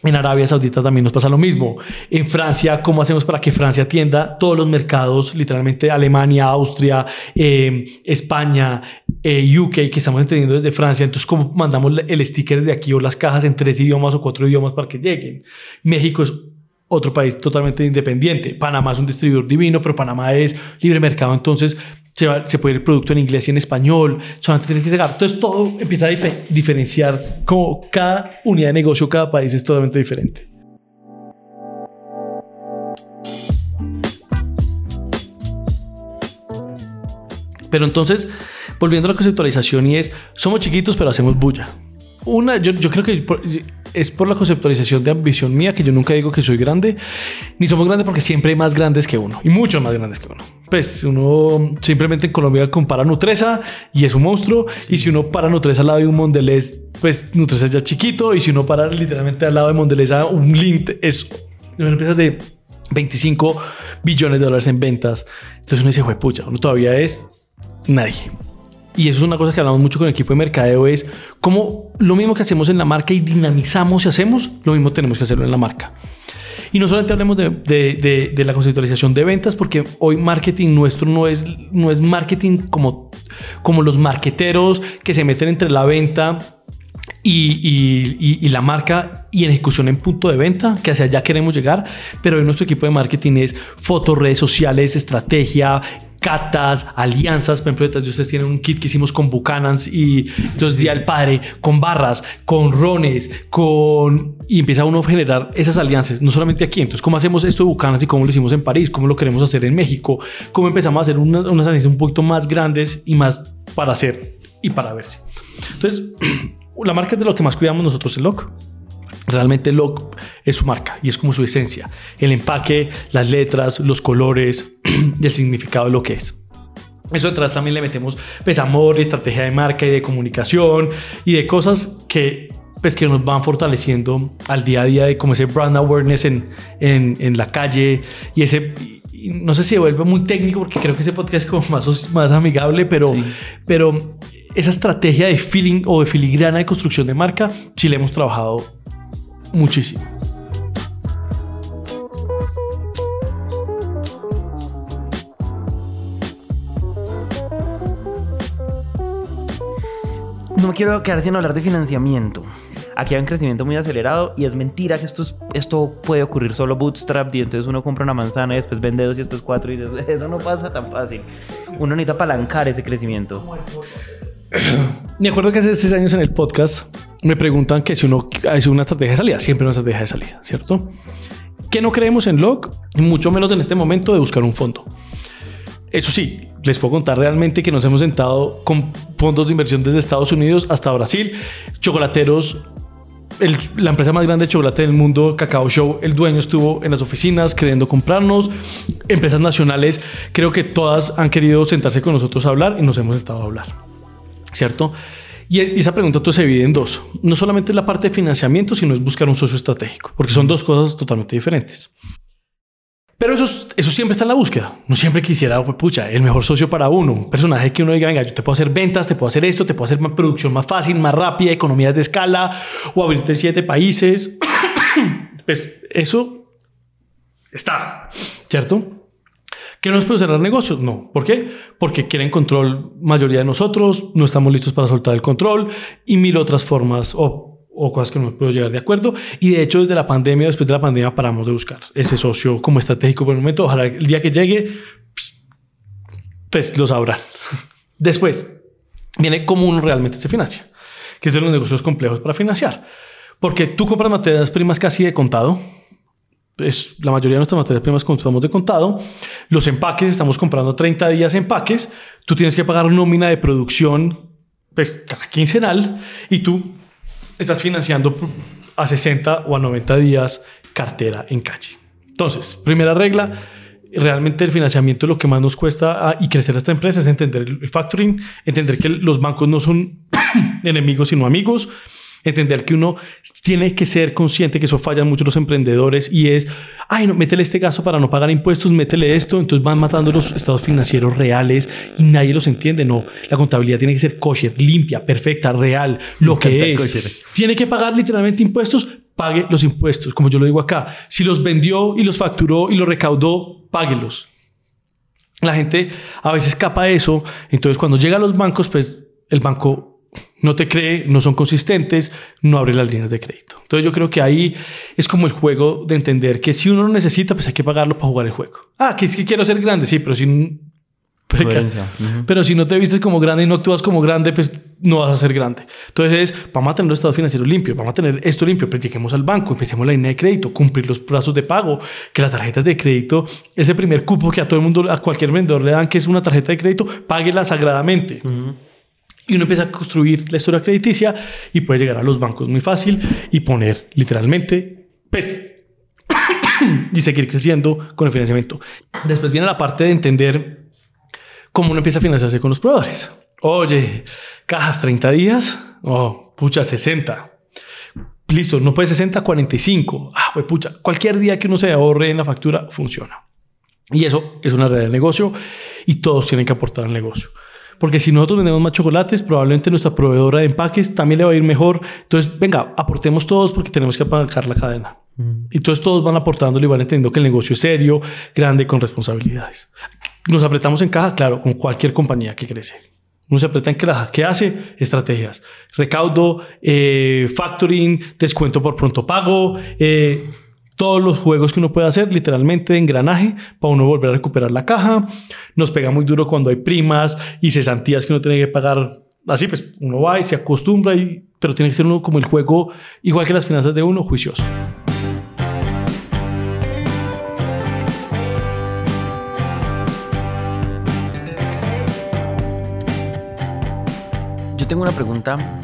En Arabia Saudita también nos pasa lo mismo. En Francia, ¿cómo hacemos para que Francia atienda todos los mercados, literalmente Alemania, Austria, eh, España, eh, UK, que estamos entendiendo desde Francia? Entonces, ¿cómo mandamos el sticker de aquí o las cajas en tres idiomas o cuatro idiomas para que lleguen? México es otro país totalmente independiente. Panamá es un distribuidor divino, pero Panamá es libre mercado, entonces se, puede ir el producto en inglés y en español, solamente tienes que llegar. Entonces todo empieza a diferenciar como cada unidad de negocio, cada país es totalmente diferente. Pero entonces, volviendo a la conceptualización y es, somos chiquitos pero hacemos bulla. Una, yo, yo creo que es por la conceptualización de ambición mía que yo nunca digo que soy grande, ni somos grandes porque siempre hay más grandes que uno y muchos más grandes que uno. Pues uno simplemente en Colombia compara Nutresa y es un monstruo. Y si uno para Nutresa al lado de un Mondelez, pues Nutresa es ya chiquito. Y si uno para literalmente al lado de Mondelez a un Lint, es una empresa de 25 billones de dólares en ventas. Entonces uno dice, pucha, uno todavía es nadie y eso es una cosa que hablamos mucho con el equipo de mercadeo, es como lo mismo que hacemos en la marca y dinamizamos y hacemos, lo mismo tenemos que hacerlo en la marca. Y no solamente hablemos de, de, de, la conceptualización de ventas, porque hoy marketing nuestro no es, no es marketing como, como los marqueteros que se meten entre la venta y, y, y, la marca y en ejecución en punto de venta, que hacia allá queremos llegar, pero hoy nuestro equipo de marketing es fotos, redes sociales, estrategia, catas, alianzas. Por ejemplo, ustedes tienen un kit que hicimos con Buchanan's y entonces Día del Padre, con barras, con rones, con... Y empieza uno a generar esas alianzas, no solamente aquí. Entonces, ¿cómo hacemos esto de Buchanan's y cómo lo hicimos en París? ¿Cómo lo queremos hacer en México? ¿Cómo empezamos a hacer unas, unas alianzas un poquito más grandes y más para hacer y para verse? Entonces, (clears throat) la marca es de lo que más cuidamos nosotros en LOC. Realmente Log es su marca y es como su esencia. El empaque, las letras, los colores y (clears throat) el significado de lo que es. Eso detrás también le metemos pues amor, estrategia de marca y de comunicación y de cosas que pues que nos van fortaleciendo al día a día de como ese brand awareness en, en, en la calle y ese no sé si vuelve muy técnico porque creo que ese podcast es como más, más amigable, pero, pero esa estrategia de feeling o de filigrana de construcción de marca sí le hemos trabajado muchísimo. No me quiero quedar sin hablar de financiamiento. Aquí hay un crecimiento muy acelerado y es mentira que esto, esto puede ocurrir solo bootstrap y entonces uno compra una manzana y después vende dos y después cuatro y (laughs) eso no pasa tan fácil. Uno necesita apalancar ese crecimiento. Me acuerdo que hace seis años en el podcast me preguntan que si uno hace una estrategia de salida, siempre una estrategia de salida, ¿cierto? Que no creemos en LOC, mucho menos en este momento de buscar un fondo. Eso sí, les puedo contar realmente que nos hemos sentado con fondos de inversión desde Estados Unidos hasta Brasil, chocolateros. la empresa más grande de chocolate del mundo, Cacao Show, el dueño estuvo en las oficinas queriendo comprarnos. Empresas nacionales, creo que todas han querido sentarse con nosotros a hablar y nos hemos sentado a hablar. ¿Cierto? Y esa pregunta se divide en dos. No solamente es la parte de financiamiento, sino es buscar un socio estratégico, porque son dos cosas totalmente diferentes. Pero eso, eso siempre está en la búsqueda. No siempre quisiera, pues, pucha, el mejor socio para uno. Un personaje que uno diga, venga, yo te puedo hacer ventas, te puedo hacer esto, te puedo hacer más producción más fácil, más rápida, economías de escala o abrirte siete países. (coughs) pues eso está, ¿cierto? ¿Que no nos puede cerrar negocios? No. ¿Por qué? Porque quieren control mayoría de nosotros, no estamos listos para soltar el control y mil otras formas o, o cosas que no puedo llegar de acuerdo. Y de hecho, desde la pandemia, después de la pandemia, paramos de buscar ese socio como estratégico por el momento. Ojalá el día que llegue, pues, lo sabrán. (laughs) Después viene cómo uno realmente se financia, que es de los negocios complejos para financiar. Porque tú compras materias primas casi de contado, es la mayoría de nuestras materias primas compramos de contado. Los empaques, estamos comprando 30 días empaques. Tú tienes que pagar nómina de producción pues, cada quincenal y tú estás financiando a 60 o a 90 días cartera en calle. Entonces, primera regla, realmente el financiamiento es lo que más nos cuesta ah, y crecer esta empresa es entender el factoring, entender que los bancos no son (coughs) enemigos sino amigos entender que uno tiene que ser consciente que eso fallan mucho los emprendedores y es, ay, no, métele este gasto para no pagar impuestos, métele esto, entonces van matando los estados financieros reales y nadie los entiende. No, la contabilidad tiene que ser kosher, limpia, perfecta, real, lo que es. Tiene que pagar literalmente impuestos, pague los impuestos, como yo lo digo acá. Si los vendió y los facturó y los recaudó, páguelos. La gente a veces escapa de eso, entonces cuando llega a los bancos, pues el banco no te cree, no son consistentes, no abre las líneas de crédito. Entonces yo creo que ahí es como el juego de entender que si uno lo necesita, pues hay que pagarlo para jugar el juego. Ah, que, quiero ser grande, sí, pero si, pero, si no te vistes como grande y no actúas como grande, pues no vas a ser grande. Entonces vamos a tener los estados financieros limpios, vamos a tener esto limpio, pero lleguemos al banco, empecemos la línea de crédito, cumplir los plazos de pago, que las tarjetas de crédito, ese primer cupo que a todo el mundo, a cualquier vendedor le dan, que es una tarjeta de crédito, páguela sagradamente. Y uno empieza a construir la historia crediticia y puede llegar a los bancos muy fácil y poner literalmente PES (coughs) y seguir creciendo con el financiamiento. Después viene la parte de entender cómo uno empieza a financiarse con los proveedores. Oye, cajas 30 días, oh, pucha, 60. Listo, no puede 60, 45. Ah, pues pucha, cualquier día que uno se ahorre en la factura funciona. Y eso es una red de negocio y todos tienen que aportar al negocio. Porque si nosotros vendemos más chocolates, probablemente nuestra proveedora de empaques también le va a ir mejor. Entonces, venga, aportemos todos porque tenemos que apagar la cadena. Mm. Y entonces todos van aportando y van entendiendo que el negocio es serio, grande, con responsabilidades. Nos apretamos en caja, claro, con cualquier compañía que crece. Uno se aprieta en caja. ¿Qué hace? Estrategias. Recaudo, eh, factoring, descuento por pronto pago, eh, todos los juegos que uno puede hacer, literalmente de engranaje, para uno volver a recuperar la caja. Nos pega muy duro cuando hay primas y cesantías que uno tiene que pagar. Así pues, uno va y se acostumbra, y, pero tiene que ser uno como el juego, igual que las finanzas de uno, juicioso. Yo tengo una pregunta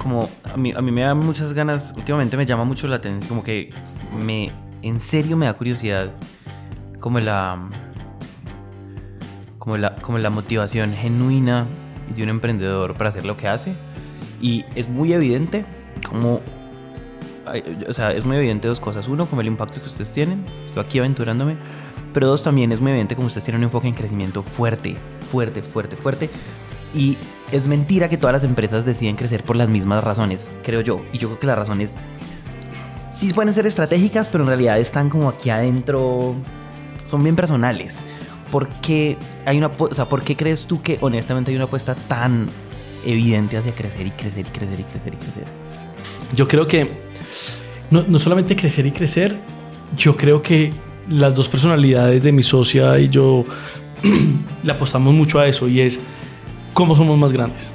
como a mí, a mí me da muchas ganas, últimamente me llama mucho la atención, como que me, en serio me da curiosidad, como la, como la, como la motivación genuina de un emprendedor para hacer lo que hace. Y es muy evidente como, o sea, es muy evidente dos cosas. Uno, como el impacto que ustedes tienen, estoy aquí aventurándome. Pero dos, también es muy evidente como ustedes tienen un enfoque en crecimiento fuerte, fuerte, fuerte, fuerte. Y es mentira que todas las empresas deciden crecer por las mismas razones, creo yo. Y yo creo que las razones sí pueden ser estratégicas, pero en realidad están como aquí adentro, son bien personales. ¿Por qué, hay una, o sea, ¿Por qué crees tú que honestamente hay una apuesta tan evidente hacia crecer y crecer y crecer y crecer y crecer? Yo creo que no, no solamente crecer y crecer, yo creo que las dos personalidades de mi socia y yo (clears throat) le apostamos mucho a eso y es cómo somos más grandes.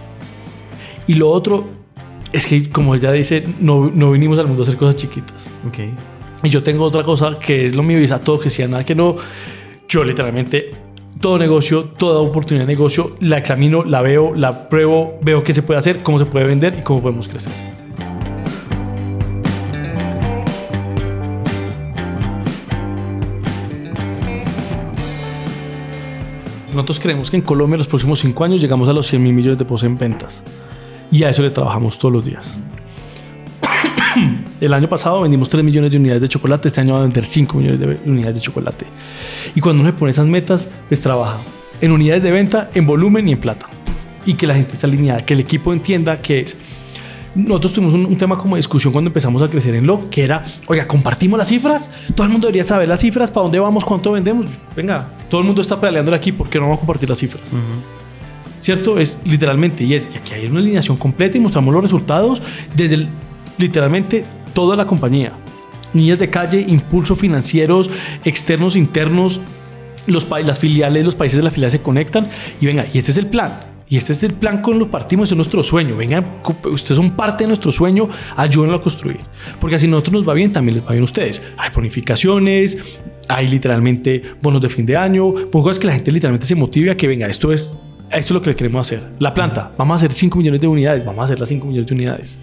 Y lo otro es que, como ella dice, no, no vinimos al mundo a hacer cosas chiquitas. Okay. Y yo tengo otra cosa que es lo mío y es a todo que sea nada que no. Yo literalmente todo negocio, toda oportunidad de negocio, la examino, la veo, la pruebo, veo qué se puede hacer, cómo se puede vender y cómo podemos crecer. Nosotros creemos que en Colombia en los próximos cinco años llegamos a los 100 mil millones de pesos en ventas. Y a eso le trabajamos todos los días. (coughs) El año pasado vendimos 3 millones de unidades de chocolate, este año va a vender 5 millones de unidades de chocolate. Y cuando uno pone esas metas, pues trabaja en unidades de venta, en volumen y en plata. Y que la gente esté alineada, que el equipo entienda que es nosotros tuvimos un, tema como discusión cuando empezamos a crecer en lo que era, oiga, compartimos las cifras, todo el mundo debería saber las cifras, para dónde vamos, cuánto vendemos. Venga, todo el mundo está pedaleando aquí, porque no vamos a compartir las cifras? ¿Cierto? Es literalmente, y es, y aquí hay una alineación completa y mostramos los resultados desde literalmente toda la compañía. Niñas de calle, impulso financieros, externos, internos, los, las filiales, los países de la filial se conectan y venga, y este es el plan. Y este es el plan con lo partimos, es nuestro sueño. Vengan, ustedes son parte de nuestro sueño, ayúdenlo a construir. Porque así a nosotros nos va bien, también les va bien a ustedes. Hay bonificaciones, hay literalmente bonos de fin de año, cosas que la gente literalmente se motive a que venga, esto es, esto es lo que le queremos hacer. La planta, vamos a hacer 5 millones de unidades, vamos a hacer las 5 millones de unidades.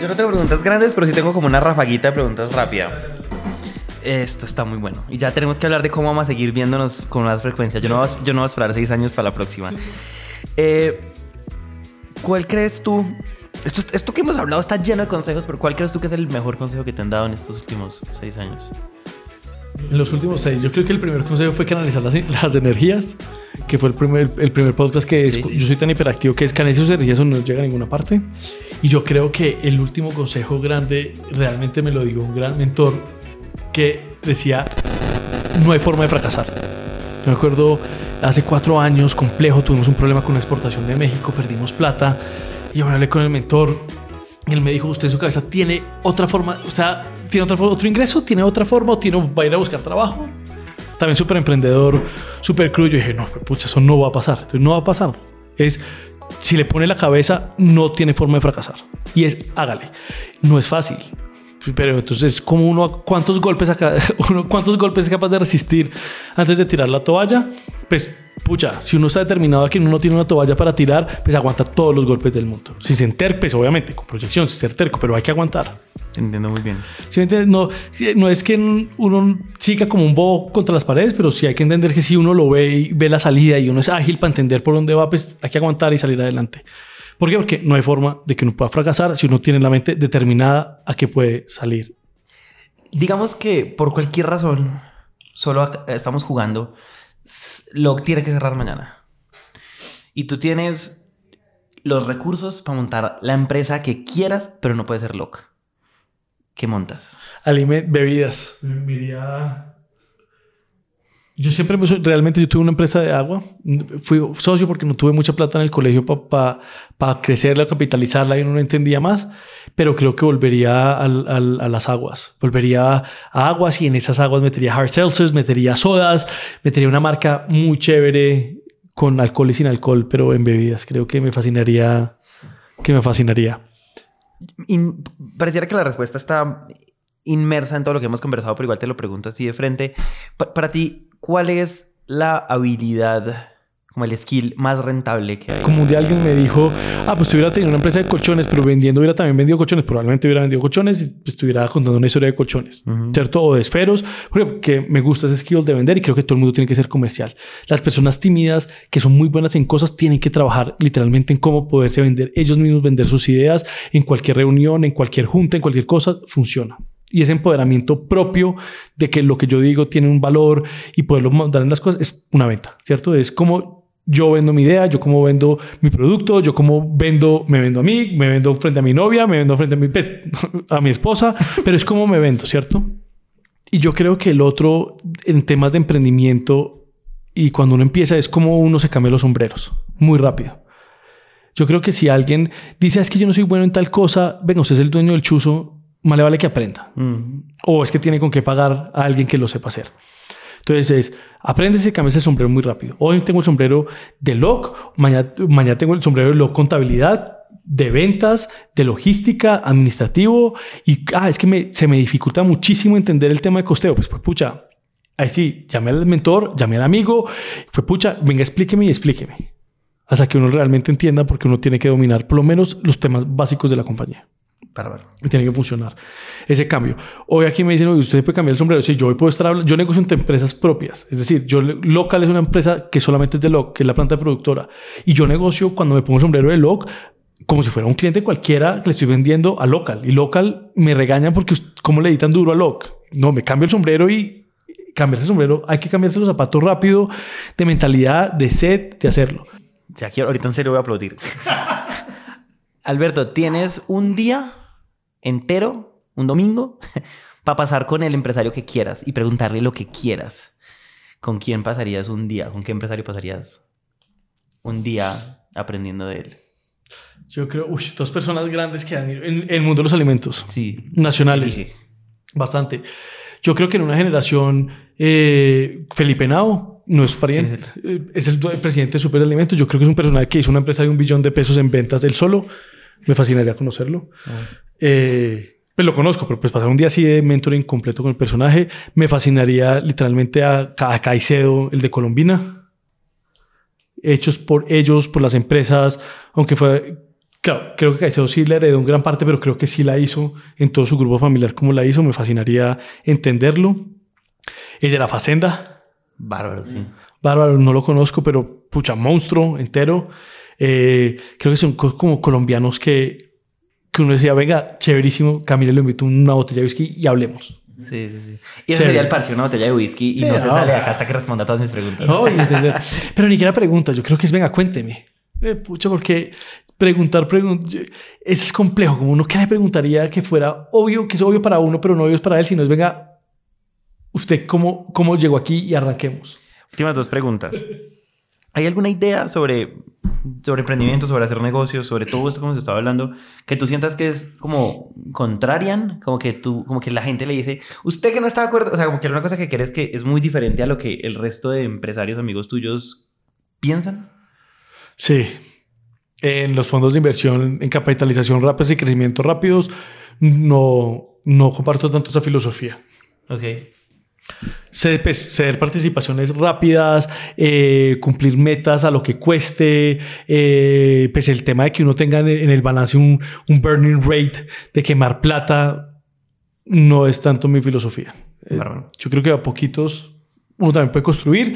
Yo no tengo preguntas grandes, pero sí tengo como una rafaguita de preguntas rápida. Esto está muy bueno. Y ya tenemos que hablar de cómo vamos a seguir viéndonos con más frecuencia. Yo no yo no voy a esperar seis años para la próxima. Eh, ¿Cuál crees tú? Esto, esto que hemos hablado está lleno de consejos, pero ¿cuál crees tú que es el mejor consejo que te han dado en estos últimos seis años? En los últimos seis, yo creo que el primer consejo fue canalizar las, las energías, que fue el primer, el primer podcast que es, yo soy tan hiperactivo que es canalizar sus energías o no llega a ninguna parte. Y yo creo que el último consejo grande realmente me lo dio un gran mentor que decía, no hay forma de fracasar. Yo me acuerdo hace cuatro años, complejo, tuvimos un problema con la exportación de México, perdimos plata. Y yo me hablé con el mentor y él me dijo, usted en su cabeza tiene otra forma, o sea, tiene forma- otro ingreso, tiene otra forma o tiene, va a ir a buscar trabajo. También súper emprendedor, súper crudo. Yo dije, no, pucha, eso no va a pasar. Entonces, no va a pasar. Es, si le pone la cabeza, no tiene forma de fracasar. Y es, hágale. No es fácil. Pero entonces, como uno, ¿cuántos golpes, acá, (laughs) uno, ¿cuántos golpes es capaz de resistir antes de tirar la toalla? Pues, pucha, si uno está determinado a que uno no tiene una toalla para tirar, pues aguanta todos los golpes del mundo. Si se enterpes, obviamente, con proyección, sin ser terco, pero hay que aguantar. Entiendo muy bien. ¿Sí? No, no es que uno siga como un bobo contra las paredes, pero sí hay que entender que si uno lo ve y ve la salida y uno es ágil para entender por dónde va, pues hay que aguantar y salir adelante. ¿Por qué? Porque no hay forma de que uno pueda fracasar si uno tiene la mente determinada a que puede salir. Digamos que por cualquier razón, solo estamos jugando, lo tiene que cerrar mañana. Y tú tienes los recursos para montar la empresa que quieras, pero no puede ser loca. ¿Qué montas? Alime, bebidas. Me iría- Yo siempre, me- realmente, yo tuve una empresa de agua. Fui socio porque no tuve mucha plata en el colegio para crecerla, capitalizarla y no entendía más. Pero creo que volvería al- al- a las aguas. Volvería a aguas y en esas aguas metería hard seltzers, metería sodas, metería una marca muy chévere con alcohol y sin alcohol, pero en bebidas. Creo que me fascinaría, que me fascinaría. In- pareciera que la respuesta está inmersa en todo lo que hemos conversado, pero igual te lo pregunto así de frente. Pa- para ti, ¿cuál es la habilidad, como el skill más rentable que hay? como un día alguien me dijo, ah, pues hubiera tenido una empresa de colchones, pero vendiendo hubiera también vendido colchones, probablemente hubiera vendido colchones y pues, estuviera contando una historia de colchones, Ujú. ¿cierto? O de esferos, porque me gusta ese skill de vender y creo que todo el mundo tiene que ser comercial. Las personas tímidas que son muy buenas en cosas tienen que trabajar literalmente en cómo poderse vender ellos mismos, vender sus ideas en cualquier reunión, en cualquier junta, en cualquier cosa, funciona. Y ese empoderamiento propio de que lo que yo digo tiene un valor y poderlo mandar en las cosas es una venta, ¿cierto? Es como yo vendo mi idea, yo como vendo mi producto, yo como vendo, me vendo a mí, me vendo frente a mi novia, me vendo frente a mi, pues, (laughs) a mi esposa, pero es como me vendo, ¿cierto? Y yo creo que el otro en temas de emprendimiento y cuando uno empieza es como uno se cambia los sombreros, muy rápido. Yo creo que si alguien dice, "Ah, es que yo no soy bueno en tal cosa, venga, usted es el dueño del chuzo, más le vale que aprenda. Mm. O es que tiene con qué pagar a alguien que lo sepa hacer. Entonces es, apréndese, cámbiese el sombrero muy rápido. Hoy tengo el sombrero de LOC, mañana, mañana tengo el sombrero de LOC contabilidad, de ventas, de logística, administrativo. Y ah, es que me- se me dificulta muchísimo entender el tema de costeo. Pues, pues pucha, ahí sí, llamé al mentor, llamé al amigo, pues pucha, venga, explíqueme y explíqueme. Hasta que uno realmente entienda porque uno tiene que dominar por lo menos los temas básicos de la compañía. Bárbaro. Y tiene que funcionar ese cambio. Hoy aquí me dicen, oye, usted puede cambiar el sombrero. Sí, yo hoy puedo estar hablando, yo negocio entre empresas propias. Es decir, yo local es una empresa que solamente es de LOC, que es la planta productora. Y yo negocio cuando me pongo el sombrero de LOC como si fuera un cliente cualquiera que le estoy vendiendo a local. Y local me regañan porque cómo le editan duro a LOC. No, me cambio el sombrero y cambiarse el sombrero. Hay que cambiarse los zapatos rápido, de mentalidad, de sed, de hacerlo. Ya quiero, ahorita en serio voy a aplaudir. (laughs) Alberto, tienes un día entero, un domingo, (laughs) para pasar con el empresario que quieras y preguntarle lo que quieras. ¿Con quién pasarías un día? ¿Con qué empresario pasarías un día aprendiendo de él? Yo creo, uy, dos personas grandes que admiro en el mundo de los alimentos Sí. nacionales. Sí. Bastante. Yo creo que en una generación, eh, Felipe Nao no es pariente, eh, es el, presidente de Superalimentos. Yo creo que es un personaje que hizo una empresa de un billón de pesos en ventas él solo. Me fascinaría conocerlo. Eh, pues lo conozco, pero pues pasar un día así de mentoring completo con el personaje. Me fascinaría literalmente a, Ca- a Caicedo, el de Colombina. Hechos por ellos, por las empresas, aunque fue... Claro, creo que Caicedo sí le heredó en gran parte, pero creo que sí la hizo en todo su grupo familiar como la hizo. Me fascinaría entenderlo. El de la Facenda, Bárbaro, sí. Bárbaro, no lo conozco, pero pucha, monstruo entero. Eh, creo que son co- como colombianos que, que uno decía, venga, chéverísimo, Camila le invito una botella de whisky y hablemos. Sí, sí, sí. Y Chévere. sería el parche, una botella de whisky y Sí, no se no. sale acá hasta que responda a todas mis preguntas. No. Pero ni siquiera pregunta, yo creo que es, venga, cuénteme. Eh, pucha, porque preguntar, pregun- es complejo, como uno que le preguntaría que fuera obvio, que es obvio para uno, pero no obvio es para él, sino es, venga, usted cómo, cómo llegó aquí y arranquemos. Últimas dos preguntas. ¿Hay alguna idea sobre, sobre emprendimiento, sobre hacer negocios, sobre todo esto como se estaba hablando, que tú sientas que es como contrarian? Como que tú, como que la gente le dice, usted que no está de acuerdo, o sea, como que una cosa que crees que es muy diferente a lo que el resto de empresarios, amigos tuyos, piensan. Sí. En los fondos de inversión en capitalización rápida y crecimiento rápidos, no, no comparto tanto esa filosofía. Ok. Ceder, pues, ceder participaciones rápidas, eh, cumplir metas a lo que cueste, eh, pues el tema de que uno tenga en el, balance un, un burning rate de quemar plata, no es tanto mi filosofía. Eh, yo creo que a poquitos uno también puede construir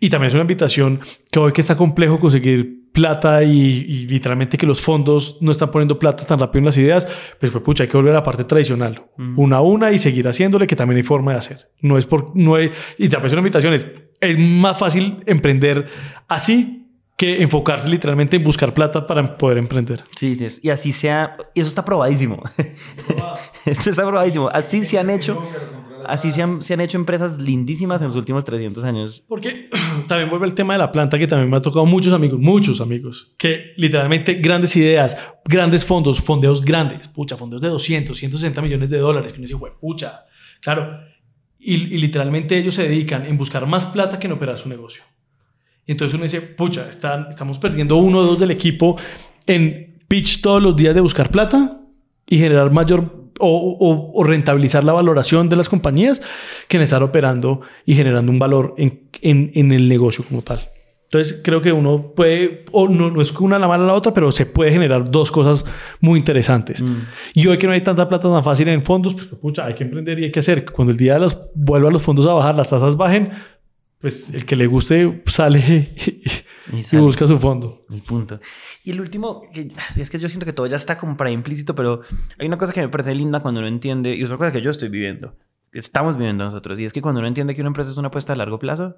y también es una invitación que hoy que está complejo conseguir plata y, y literalmente que los fondos no están poniendo plata tan rápido en las ideas, pues, pues pucha, hay que volver a la parte tradicional, Mm. una a una y seguir haciéndole, que también hay forma de hacer. No es por, no es, y también es una invitación, es, es más fácil emprender así que enfocarse literalmente en buscar plata para poder emprender. Sí, sí, y así sea, y eso está probadísimo. (laughs) eso está probadísimo. Así se han hecho, así se han, se han hecho empresas lindísimas en los últimos 300 años. Porque (clears throat) también vuelve el tema de la planta que también me ha tocado muchos amigos, muchos amigos, que literalmente grandes ideas, grandes fondos, fondeos grandes, pucha, fondeos de 200, 160 millones de dólares, que uno dice, "Jue pucha, claro, y, y literalmente ellos se dedican en buscar más plata que en operar su negocio. Y entonces uno dice, pucha, están, estamos perdiendo uno o dos del equipo en pitch todos los días de buscar plata y generar mayor o, o- o rentabilizar la valoración de las compañías que en estar operando y generando un valor en, en- en el negocio como tal. Entonces creo que uno puede, o no, no es que una la mala a la otra, pero se puede generar dos cosas muy interesantes. Mm. Y hoy que no hay tanta plata tan fácil en fondos, pues pucha, hay que emprender y hay que hacer. Cuando el día de los vuelva los fondos a bajar, las tasas bajen, pues el que le guste sale (laughs) Y y sale. busca su fondo. Y punto. Y el último, es que yo siento que todo ya está como para implícito, pero hay una cosa que me parece linda cuando uno entiende, y es una cosa que yo estoy viviendo, estamos viviendo nosotros, y es que cuando uno entiende que una empresa es una apuesta a largo plazo,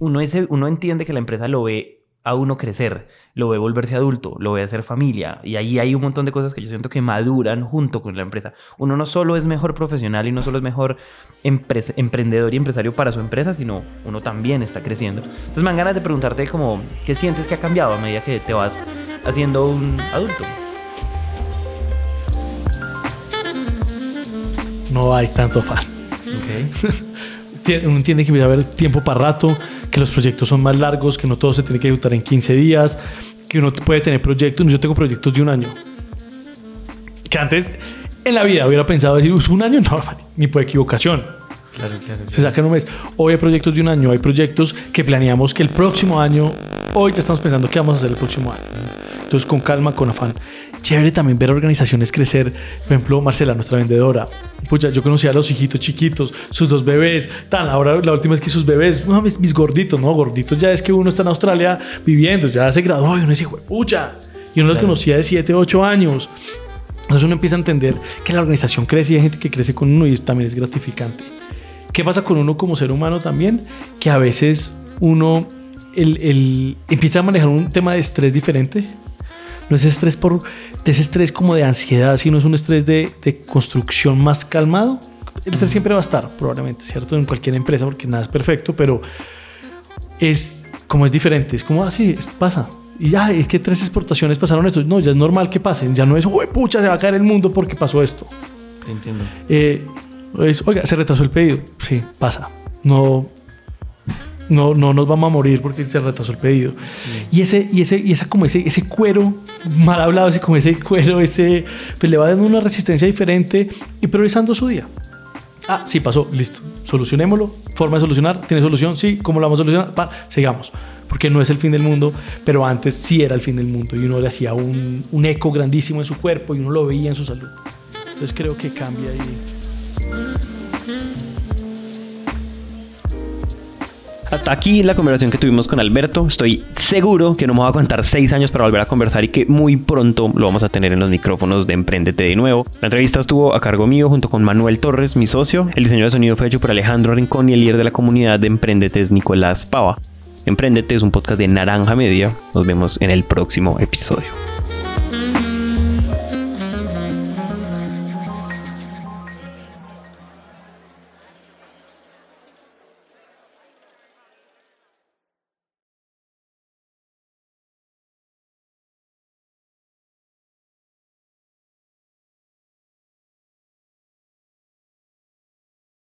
uno, ese, uno entiende que la empresa lo ve a uno crecer, lo ve volverse adulto, lo ve hacer familia, y ahí hay un montón de cosas que yo siento que maduran junto con la empresa. Uno no solo es mejor profesional y no solo es mejor empre- emprendedor y empresario para su empresa, sino uno también está creciendo. Entonces me dan ganas de preguntarte como, ¿qué sientes que ha cambiado a medida que te vas haciendo un adulto? No hay tanto fan. Ok. (laughs) Tie- Uno entiende que empieza a haber tiempo para rato, que los proyectos son más largos, que no todo se tiene que ejecutar en 15 días, que uno puede tener proyectos. Yo tengo proyectos de un año. Que antes en la vida hubiera pensado decir, "Uy, un año, no, (laughs) ni por equivocación. Claro, claro. Se saca en un mes. Hoy hay proyectos de un año, hay proyectos que planeamos que el próximo año, hoy ya estamos pensando qué vamos a hacer el próximo año. Entonces, con calma, con afán. Chévere también ver organizaciones crecer. Por ejemplo, Marcela, nuestra vendedora. Pucha, yo conocía a los hijitos chiquitos, sus dos bebés. Tan, ahora la última es que sus bebés, no, mis, mis gorditos, no, gorditos ya es que uno está en Australia viviendo, ya se graduó y uno dice, pucha. Y uno los Claro. conocía de 7, 8 años. Entonces uno empieza a entender que la organización crece y hay gente que crece con uno y también es gratificante. ¿Qué pasa con uno como ser humano también? Que a veces uno el, el- empieza a manejar un tema de estrés diferente. No es estrés por ese estrés como de ansiedad, sino es un estrés de, de construcción más calmado. El estrés siempre va a estar, probablemente, ¿cierto? En cualquier empresa, porque nada es perfecto, pero es como es diferente. Es como así, pasa. Y ya, es que tres exportaciones pasaron esto. No, ya es normal que pasen. Ya no es, "Jue pucha, se va a caer el mundo porque pasó esto. Entiendo. Eh, es, oiga, se retrasó el pedido. Sí, pasa. No, no, no nos vamos a morir porque se retrasó el pedido. Y ese, y ese, y esa como ese, ese cuero mal hablado, ese como ese cuero, ese, pues le va dando una resistencia diferente y priorizando su día. Ah, sí, pasó, listo. Solucionémoslo. Forma de solucionar, tiene solución, sí. ¿Cómo lo vamos a solucionar? Pa, sigamos. Porque no es el fin del mundo, pero antes sí era el fin del mundo y uno le hacía un, un eco grandísimo en su cuerpo y uno lo veía en su salud. Entonces creo que cambia ahí. Hasta aquí la conversación que tuvimos con Alberto. Estoy seguro que no me va a aguantar seis años para volver a conversar y que muy pronto lo vamos a tener en los micrófonos de Emprendete de nuevo. La entrevista estuvo a cargo mío junto con Manuel Torres, mi socio. El diseño de sonido fue hecho por Alejandro Rincón y el líder de la comunidad de Emprendete es Nicolás Pava. Emprendete es un podcast de Naranja Media. Nos vemos en el próximo episodio.